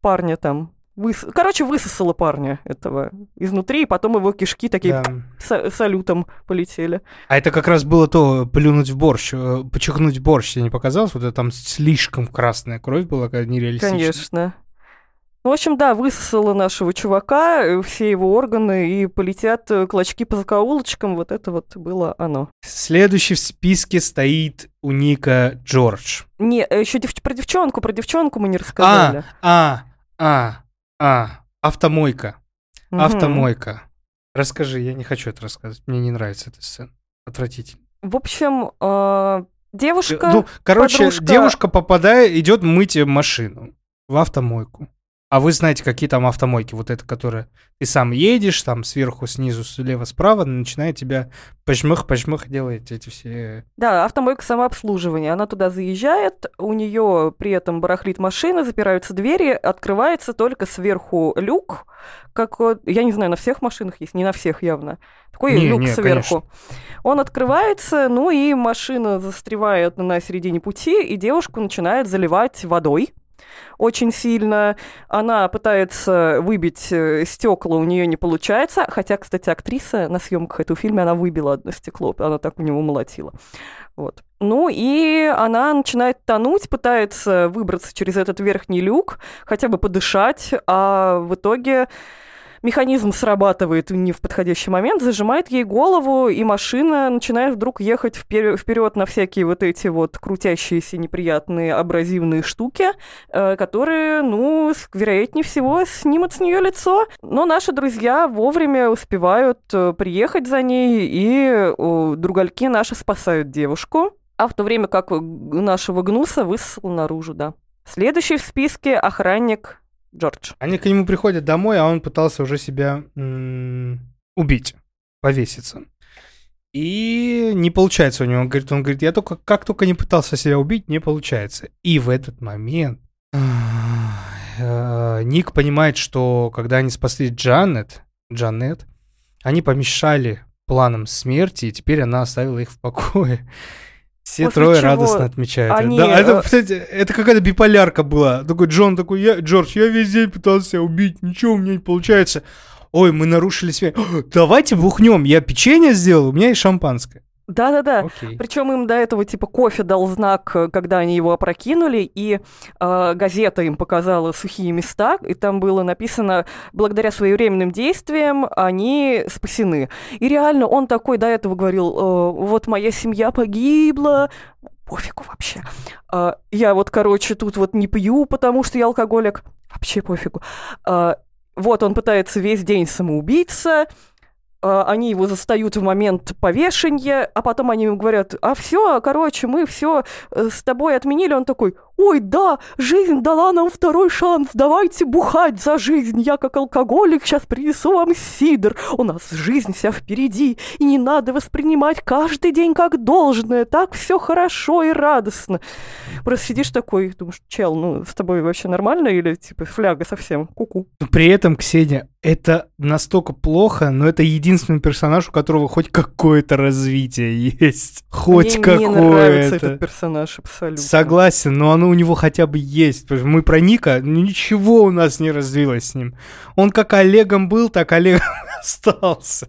парня там... выс- Короче, высосала парня этого изнутри, и потом его кишки такие Да. са- салютом полетели. А это как раз было то, плюнуть в борщ, э, почихнуть в борщ, тебе не показалось? Вот это там слишком красная кровь была, какая нереалистичная. Конечно. Ну, в общем, да, высосала нашего чувака, э, все его органы, и полетят клочки по закоулочкам. Вот это вот было оно. Следующий в списке стоит у Ника Джордж. Не, еще про девчонку, про девчонку мы не рассказали. А, а, а, автомойка. Мгм. Автомойка. Расскажи, я не хочу это рассказывать. Мне не нравится эта сцена. Отвратительно. В общем, э, Девушка, Ну, короче, подружка- девушка попадает, идет мыть машину в автомойку. А вы знаете, какие там автомойки? Вот это, которая ты сам едешь, там сверху, снизу, слева, справа, начинает тебя пожмых, пожмых делать эти все... Да, автомойка самообслуживания. Она туда заезжает, у нее при этом барахлит машина, запираются двери, открывается только сверху люк, как я не знаю, на всех машинах есть, не на всех явно. Такой Не, люк не, сверху. Он открывается, ну и машина застревает на середине пути, и девушку начинает заливать водой очень сильно. Она пытается выбить стекла, у нее не получается. Хотя, кстати, актриса на съемках этого фильма, она выбила одно стекло, она так у него молотила. Вот. Ну и она начинает тонуть, пытается выбраться через этот верхний люк, хотя бы подышать, а в итоге механизм срабатывает не в подходящий момент, зажимает ей голову, и машина начинает вдруг ехать вперед на всякие вот эти вот крутящиеся неприятные абразивные штуки, э, которые, ну, вероятнее всего, снимут с нее лицо. Но наши друзья вовремя успевают э, приехать за ней, и другальки наши спасают девушку. А в то время как э, нашего гнуса высосал наружу, да. Следующий в списке охранник Джордж. Они к нему приходят домой, а он пытался уже себя убить, повеситься. И не получается у него. Он говорит, он говорит, я только как только не пытался себя убить, не получается. И в этот момент э, Ник понимает, что когда они спасли Джанет, Джанет, они помешали планам смерти, и теперь она оставила их в покое. Все После трое чего радостно отмечают. они, Да, это, э, кстати, это какая-то биполярка была. Такой Джон такой, я, Джордж, я весь день пытался себя убить, ничего у меня не получается. Ой, мы нарушили связь. Давайте бухнем. Я печенье сделал, у меня есть шампанское. Да-да-да. Окей. Причем им до этого типа кофе дал знак, э, когда они его опрокинули, и э, газета им показала сухие места, и там было написано, благодаря своевременным действиям они спасены. И реально он такой до этого говорил, «Э, вот моя семья погибла, пофигу вообще. А, я вот, короче, тут вот не пью, потому что я алкоголик. Вообще пофигу. А, вот он пытается весь день самоубиться, а, они его застают в момент повешения, а потом они ему говорят, а все, короче, мы все с тобой отменили. Он такой, ой, да, жизнь дала нам второй шанс, давайте бухать за жизнь. Я как алкоголик сейчас принесу вам сидр. У нас жизнь вся впереди, и не надо воспринимать каждый день как должное. Так все хорошо и радостно. Просто сидишь такой, думаешь, чел, ну с тобой вообще нормально или типа фляга совсем? Ку-ку. Но При этом, Ксения, это настолько плохо, но это единственный персонаж, у которого хоть какое-то развитие есть. Хоть Мне не нравится какое-то. этот персонаж абсолютно. Согласен, но оно у него хотя бы есть. Потому что Мы про Ника, ну ничего у нас не развилось с ним. Он как Олегом был, так Олегом остался.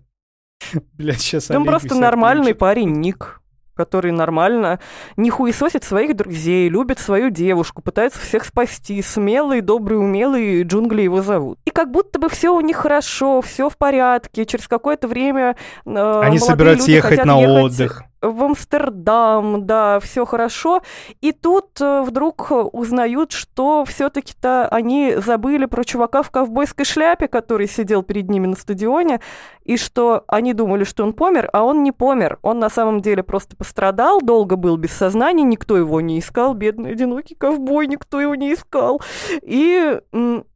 Блять, сейчас Он просто нормальный парень Ник, который нормально не хуесосит своих друзей, любит свою девушку, пытается всех спасти, смелый, добрый, умелый, джунгли его зовут. И как будто бы все у них хорошо, все в порядке, через какое-то время э, Они собираются ехать на ехать отдых. В Амстердам, да, все хорошо. И тут э, вдруг узнают, что все-таки-то они забыли про чувака в ковбойской шляпе, который сидел перед ними на стадионе, и что они думали, что он помер, а он не помер. Он на самом деле просто пострадал, долго был без сознания, никто его не искал, бедный одинокий ковбой, никто его не искал. И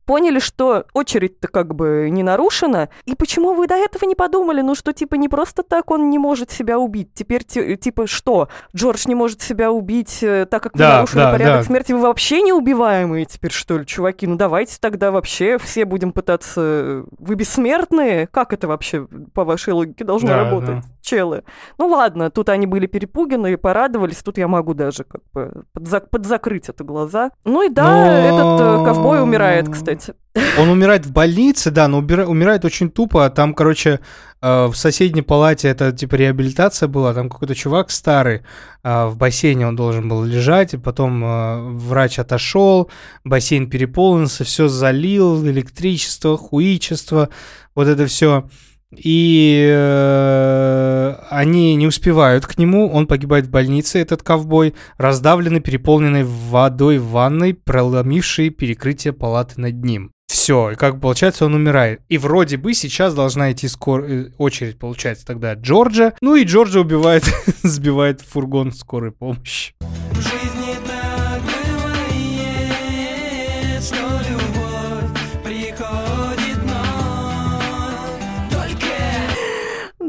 поняли, что очередь-то как бы не нарушена. И почему вы до этого не подумали? Ну, что типа не просто так он не может себя убить. Теперь ти- типа что? Джордж не может себя убить, э, так как вы Да, нарушили да, порядок да. смерти. Вы вообще неубиваемые теперь, что ли, чуваки? Ну, давайте тогда вообще все будем пытаться... Вы бессмертные? Как это вообще, по вашей логике, должно Да, работать? Челы. Ну ладно, тут они были перепуганы и порадовались, тут я могу даже как бы подзак- подзакрыть это глаза. Ну и да, Но- этот э, ковбой умирает, кстати. Он умирает в больнице, да, но убира- умирает очень тупо. Там, короче, э, в соседней палате это типа реабилитация была. Там какой-то чувак старый э, в бассейне он должен был лежать, и потом э, врач отошел, бассейн переполнился, все залил, электричество, хуичество, вот это все. И э, они не успевают к нему, он погибает в больнице, этот ковбой, раздавленный, переполненный водой в ванной, проломившей перекрытие палаты над ним. все, как бы получается, он умирает. И вроде бы сейчас должна идти скор... э, очередь, получается, тогда Джорджа. Ну и Джорджа убивает, сбивает фургон скорой помощи.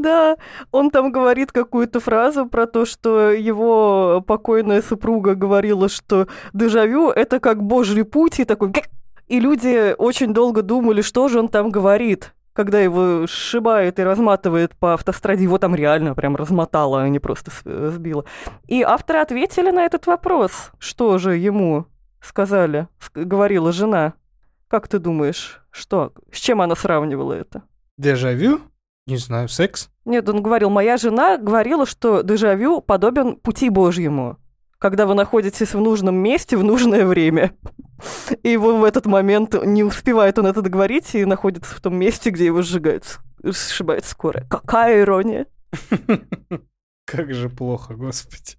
Да, он там говорит какую-то фразу про то, что его покойная супруга говорила, что дежавю — это как божий путь, и такой... И люди очень долго думали, что же он там говорит, когда его сшибает и разматывает по автостраде. Его там реально прям размотало, а не просто э, сбило. И авторы ответили на этот вопрос. Что же ему сказали, ск- говорила жена. Как ты думаешь, что? С чем она сравнивала это? Дежавю? Не знаю, секс? Нет, он говорил, моя жена говорила, что дежавю подобен пути Божьему, когда вы находитесь в нужном месте в нужное время. И его в этот момент не успевает он это договорить и находится в том месте, где его сжигают, сшибает скорая. Какая ирония. Как же плохо, господи.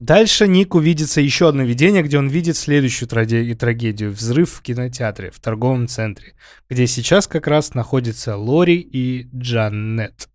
Дальше Ник увидится еще одно видение, где он видит следующую трагедию. Взрыв в кинотеатре, в торговом центре, где сейчас как раз находятся Лори и Джанет.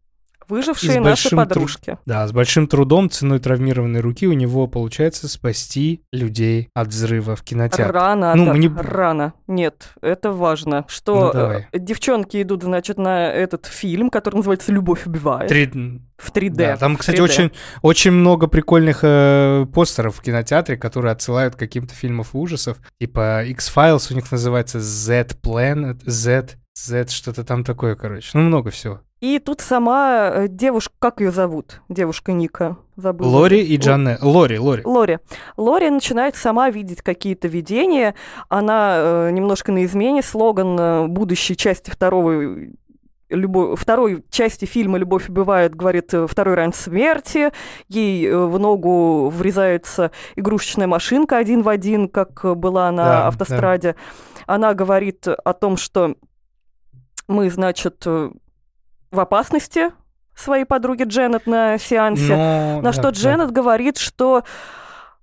Выжившие наши подружки. Да, с большим трудом, ценой травмированной руки у него получается спасти людей от взрыва в кинотеатре. Рано, Ну, Артур, мы не- рано. Нет, это важно. Ну, Что давай. э, девчонки идут, значит, на этот фильм, который называется «Любовь убивает» Три- в 3D. Да, там, кстати, 3D. очень, очень много прикольных э, постеров в кинотеатре, которые отсылают к каким-то фильмов ужасов. Типа X-Files у них называется Z-Planet, Z, Z, что-то там такое, короче. Ну, много всего. И тут сама э, девушка, как ее зовут? Девушка Ника. Забыла. Лори и Джанет. Лори, Лори. Лори. Лори начинает сама видеть какие-то видения. Она э, немножко на измене. Слоган э, будущей части второго любо- второй части фильма «Любовь убивает» говорит э, «Второй ранг смерти». Ей э, в ногу врезается игрушечная машинка один в один, как э, была на Да, да. автостраде. Она говорит о том, что мы, значит, э, в опасности своей подруги Дженнет на сеансе. Но- На да, что да. Дженнет говорит, что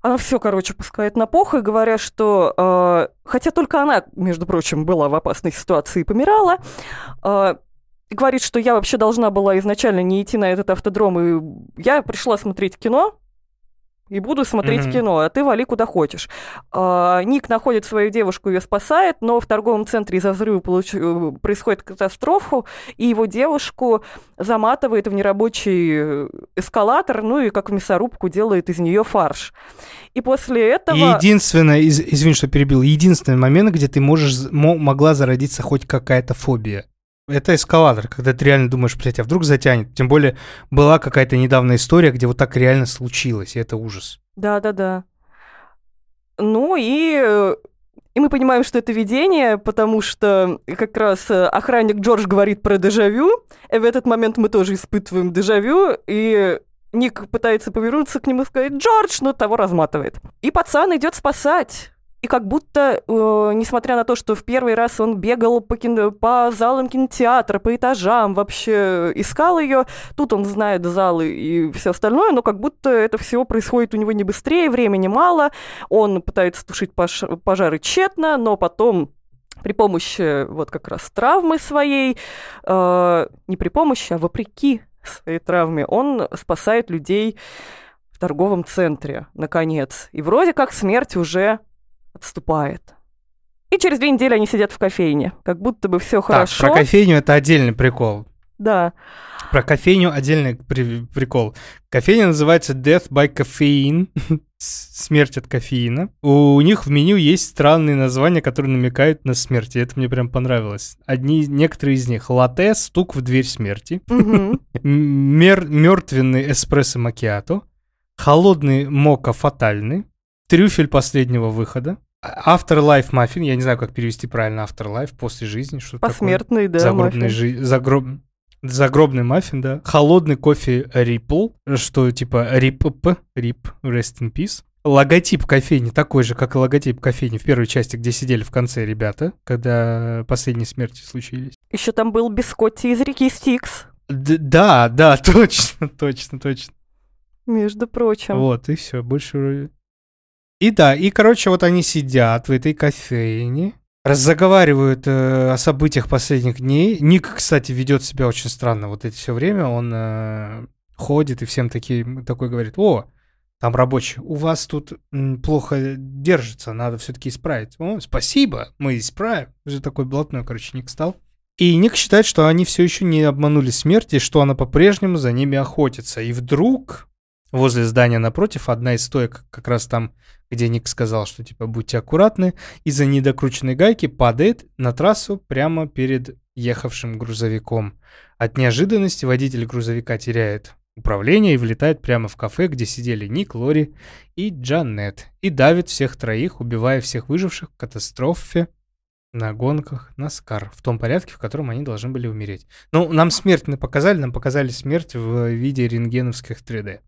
она все, короче, пускает на похуй, говоря, что э, хотя только она, между прочим, была в опасной ситуации и помирала, э, и говорит, что я вообще должна была изначально не идти на этот автодром, и я пришла смотреть кино, и буду смотреть Мгм. кино, а ты вали куда хочешь. А, Ник находит свою девушку, ее спасает, но в торговом центре из-за взрыва получ- э, происходит катастрофу, и его девушку заматывает в нерабочий э, эскалатор, ну и как в мясорубку делает из нее фарш. И после этого... И единственное, из- извини, что перебил, единственный момент, где ты можешь, могла зародиться хоть какая-то фобия. Это эскалатор, когда ты реально думаешь, блядь, а вдруг затянет. Тем более была какая-то недавно история, где вот так реально случилось, и это ужас. Да-да-да. Ну и... э, И мы понимаем, что это видение, потому что как раз э, охранник Джордж говорит про дежавю, и в этот момент мы тоже испытываем дежавю, и Ник пытается повернуться к нему и сказать «Джордж!», но того разматывает. И пацан идет спасать. И как будто, э, несмотря на то, что в первый раз он бегал по, кино- по залам кинотеатра, по этажам, вообще искал ее, тут он знает залы и все остальное, но как будто это все происходит у него не быстрее, времени мало, он пытается тушить пож- пожары тщетно, но потом при помощи вот как раз травмы своей, э, не при помощи, а вопреки своей травме, он спасает людей в торговом центре, наконец. И вроде как смерть уже отступает. И через две недели они сидят в кофейне, как будто бы все хорошо. Так, про кофейню это отдельный прикол. Да. Про кофейню отдельный при- прикол. Кофейня называется Death by Caffeine. Смерть от кофеина. У них в меню есть странные названия, которые намекают на смерть. И это мне прям понравилось. Одни, некоторые из них. Латте, стук в дверь смерти. Мертвенный эспрессо макиато. Холодный мока фатальный. Трюфель последнего выхода. Afterlife маффин. Я не знаю, как перевести правильно Afterlife. После жизни. Что Посмертный, да, загробный, жи- загроб... загробный маффин, да. Холодный кофе Ripple, что типа RIP, RIP, Rest in Peace. Логотип кофейни такой же, как и логотип кофейни в первой части, где сидели в конце ребята, когда последние смерти случились. Еще там был бискотти из реки Стикс, Д- да, да, точно, точно, точно. между прочим. Вот, и все, больше... И да, и, короче, вот они сидят в этой кофейне, разговаривают э, о событиях последних дней. Ник, кстати, ведет себя очень странно. Вот эти все время он э, ходит и всем такие, такой говорит, о, там рабочий, у вас тут плохо держится, надо все-таки исправить. О, спасибо, мы исправим. Уже такой блатной, короче, Ник стал. И Ник считает, что они все еще не обманули смерть, и что она по-прежнему за ними охотится. И вдруг возле здания напротив одна из стоек, как раз там, где Ник сказал, что типа будьте аккуратны, из-за недокрученной гайки падает на трассу прямо перед ехавшим грузовиком. От неожиданности водитель грузовика теряет управление и влетает прямо в кафе, где сидели Ник, Лори и Джанет, и давит всех троих, убивая всех выживших в катастрофе на гонках Наскар, в том порядке, в котором они должны были умереть. Ну, нам смерть не показали, нам показали смерть в виде рентгеновских 3D.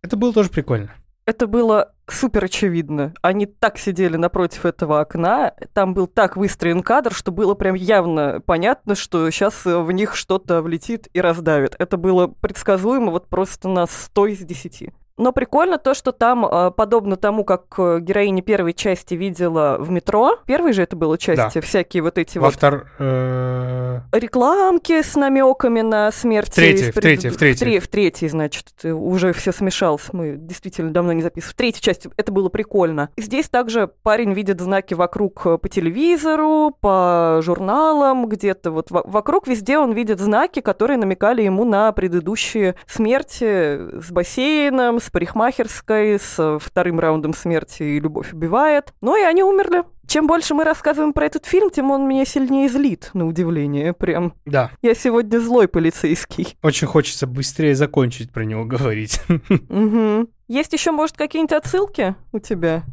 Это было тоже прикольно. Это было супер очевидно. Они так сидели напротив этого окна, там был так выстроен кадр, что было прям явно понятно, что сейчас в них что-то влетит и раздавит. Это было предсказуемо вот просто на 100 из 10. Но прикольно то, что там, э, подобно тому, как э, героиня первой части видела в метро, первой же это было части, всякие вот эти Во вот втор... э, рекламки с намеками на смерть. В третьей, из в третьей, в третьей. тре- В третьей, значит, уже все смешалось. Мы действительно давно не записывали. В третьей части это было прикольно. Здесь также парень видит знаки вокруг по телевизору, по журналам, где-то вот во- вокруг везде он видит знаки, которые намекали ему на предыдущие смерти с бассейном, с парикмахерской, с э, вторым раундом смерти и «Любовь убивает». Ну и они умерли. Чем больше мы рассказываем про этот фильм, тем он меня сильнее злит, на удивление. Прям да, я сегодня злой полицейский. очень хочется быстрее закончить про него говорить. Мгм. Есть еще, может, какие-нибудь отсылки у тебя?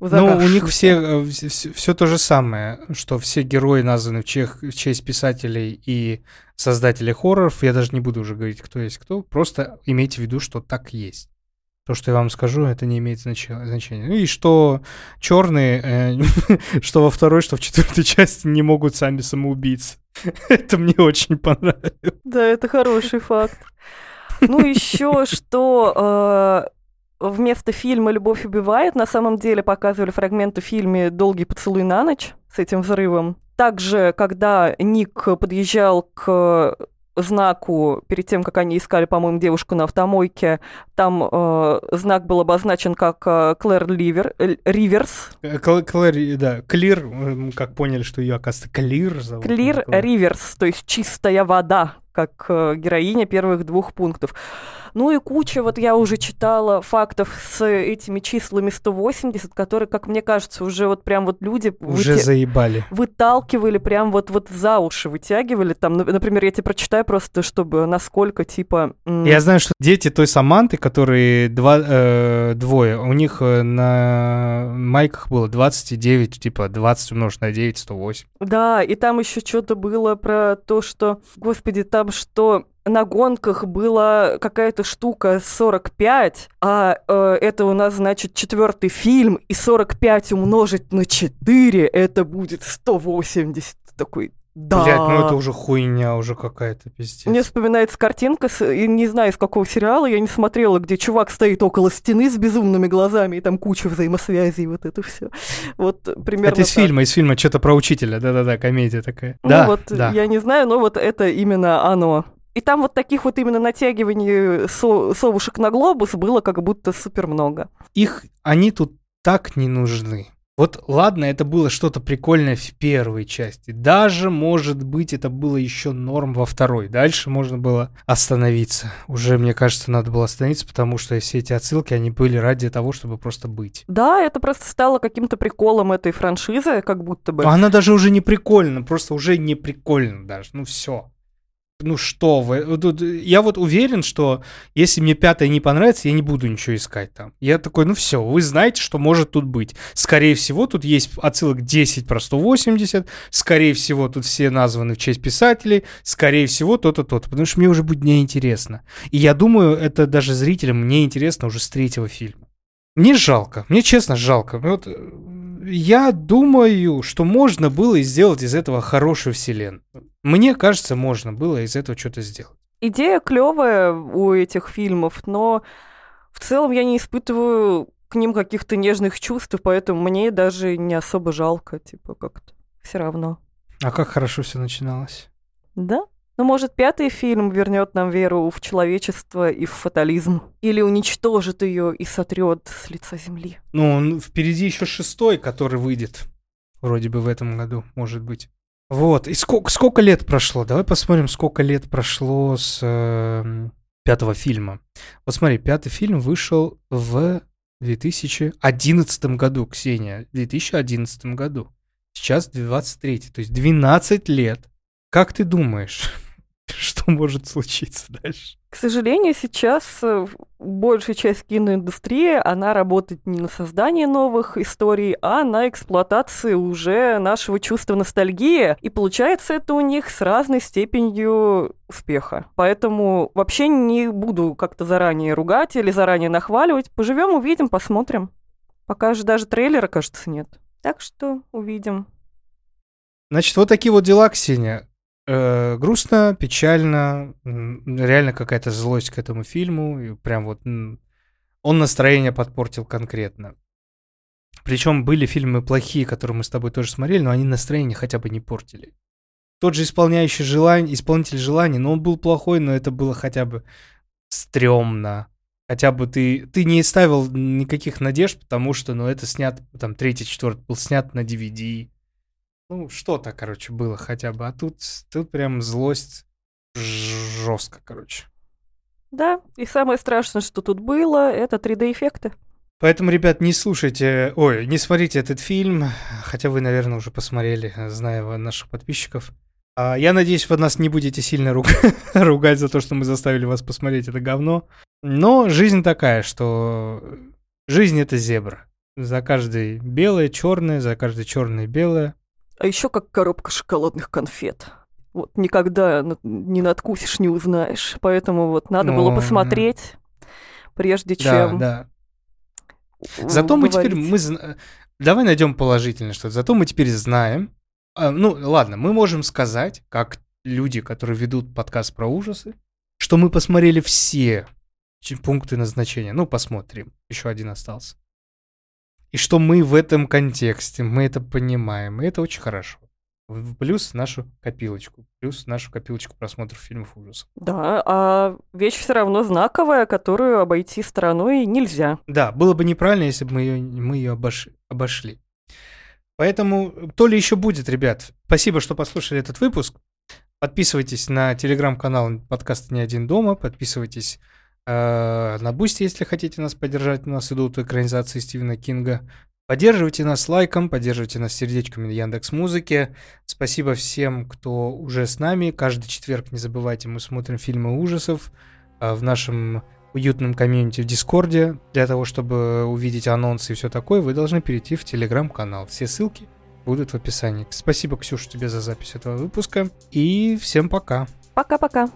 Ну, у них загашнике? все, все, то же самое, что все герои названы в, чех- в честь писателей и создателей хорроров. Я даже не буду уже говорить, кто есть кто. Просто имейте в виду, что так есть. То, что я вам скажу, это не имеет значения. Ну и что черные, э, что во второй, что в четвертой части не могут сами самоубийцы. Это мне очень понравилось. Да, это хороший факт. Ну, еще что э, вместо фильма «Любовь убивает» на самом деле показывали фрагменты в фильме «Долгий поцелуй на ночь» с этим взрывом. Также, когда Ник подъезжал к знаку перед тем, как они искали, по-моему, девушку на автомойке, там э, знак был обозначен как э, Клэр Ливер, э, Риверс. Э, Кл- Клэр, да, Клир, э, как поняли, что ее, оказывается, Клир зовут. Клир. Риверс, то есть чистая вода, как э, героиня первых двух пунктов. Ну и куча, вот я уже читала фактов с этими числами 180, которые, как мне кажется, уже вот прям вот люди Уже выте- заебали. выталкивали прям вот, вот за уши, вытягивали. Там, нап- например, я тебе прочитаю просто, чтобы насколько, типа... Я знаю, что дети той Саманты, которые два, э, двое, у них э, на майках было 29, типа 20 умножить на 9, 108. Да, и там еще что-то было про то, что, господи, там что на гонках была какая-то штука 45, а э, это у нас, значит, четвертый фильм, и 45 умножить на 4, это будет 180. Такой, да. Блять, ну это уже хуйня, уже какая-то пиздец. Мне вспоминается картинка, с, и не знаю, из какого сериала, я не смотрела, где чувак стоит около стены с безумными глазами, и там куча взаимосвязей, вот это все. Вот примерно это из так. фильма, из фильма что-то про учителя, да-да-да, комедия такая. Ну да, вот, да. я не знаю, но вот это именно оно. И там вот таких вот именно натягиваний со- совушек на глобус было как будто супер много. Их, они тут так не нужны. Вот ладно, это было что-то прикольное в первой части. Даже, может быть, это было еще норм во второй. Дальше можно было остановиться. Уже, мне кажется, надо было остановиться, потому что все эти отсылки, они были ради того, чтобы просто быть. Да, это просто стало каким-то приколом этой франшизы, как будто бы. Она даже уже не прикольна, просто уже не прикольно даже. Ну все. Ну что вы. Я вот уверен, что если мне пятая не понравится, я не буду ничего искать там. Я такой, ну все, вы знаете, что может тут быть. Скорее всего, тут есть отсылок 10 про 180. Скорее всего, тут все названы в честь писателей. Скорее всего, то-то, то-то. Потому что мне уже будет неинтересно. И я думаю, это даже зрителям мне интересно уже с третьего фильма. Мне жалко, мне честно жалко. Вот э, я думаю, что можно было сделать из этого хорошую вселенную. Мне кажется, можно было из этого что-то сделать. Идея клевая у этих фильмов, но в целом я не испытываю к ним каких-то нежных чувств, поэтому мне даже не особо жалко, типа как-то. все равно. А как хорошо все начиналось. Да? Ну, может, пятый фильм вернет нам веру в человечество и в фатализм. Или уничтожит ее и сотрет с лица земли. Ну, он- впереди еще шестой, который выйдет. Вроде бы в этом году, может быть. Вот. И сколько, сколько лет прошло? Давай посмотрим, сколько лет прошло с эм, пятого фильма. Вот смотри, пятый фильм вышел в 2011 году, Ксения. В 2011 году. Сейчас 23, то есть 12 лет. Как ты думаешь, что может случиться дальше? К сожалению, сейчас э, большая часть киноиндустрии, она работает не на создании новых историй, а на эксплуатации уже нашего чувства ностальгии. И получается это у них с разной степенью успеха. Поэтому вообще не буду как-то заранее ругать или заранее нахваливать. Поживем, увидим, посмотрим. Пока же даже трейлера, кажется, нет. Так что увидим. Значит, вот такие вот дела, Ксения. Э, грустно, печально, реально какая-то злость к этому фильму. И прям вот он настроение подпортил конкретно. Причем были фильмы плохие, которые мы с тобой тоже смотрели, но они настроение хотя бы не портили. Тот же исполняющий желание, исполнитель желаний, но он был плохой, но это было хотя бы стрёмно. Хотя бы ты, ты не ставил никаких надежд, потому что, ну, это снят, там, третий, четвертый был снят на DVD. Ну, что-то, короче, было хотя бы. А тут, тут прям злость жестко, короче. Да, и самое страшное, что тут было, это 3D-эффекты. Поэтому, ребят, не слушайте, ой, не смотрите этот фильм, хотя вы, наверное, уже посмотрели, зная наших подписчиков. А, я надеюсь, вы нас не будете сильно руг- ругать за то, что мы заставили вас посмотреть это говно. Но жизнь такая, что жизнь это зебра. За каждой белое, черное, за каждой черное белое. А еще как коробка шоколадных конфет. Вот никогда не надкусишь, не узнаешь. Поэтому вот надо Ну, было да. посмотреть, прежде Да, чем... да. Зато мы теперь, говорить. мы давай найдем положительное что-то. Зато мы теперь знаем. а, ну, ладно, мы можем сказать, как люди, которые ведут подкаст про ужасы, что мы посмотрели все пункты назначения. Ну, посмотрим. Еще один остался. И что мы в этом контексте, мы это понимаем. И это очень хорошо. Плюс нашу копилочку. Плюс нашу копилочку просмотров фильмов ужасов. Да, а вещь все равно знаковая, которую обойти стороной нельзя. Да, было бы неправильно, если бы мы ее, мы ее обош- обошли. Поэтому то ли еще будет, ребят. Спасибо, что послушали этот выпуск. Подписывайтесь на телеграм-канал подкаста «Не один дома». Подписывайтесь э, на Бусти, если хотите нас поддержать. У нас идут экранизации Стивена Кинга. Поддерживайте нас лайком, поддерживайте нас сердечками на Яндекс Музыке. Спасибо всем, кто уже с нами. Каждый четверг, не забывайте, мы смотрим фильмы ужасов э, в нашем уютном комьюнити в Дискорде. Для того, чтобы увидеть анонсы и все такое, вы должны перейти в Телеграм-канал. Все ссылки будут в описании. Спасибо, Ксюша, тебе за запись этого выпуска. И всем пока. Пока-пока.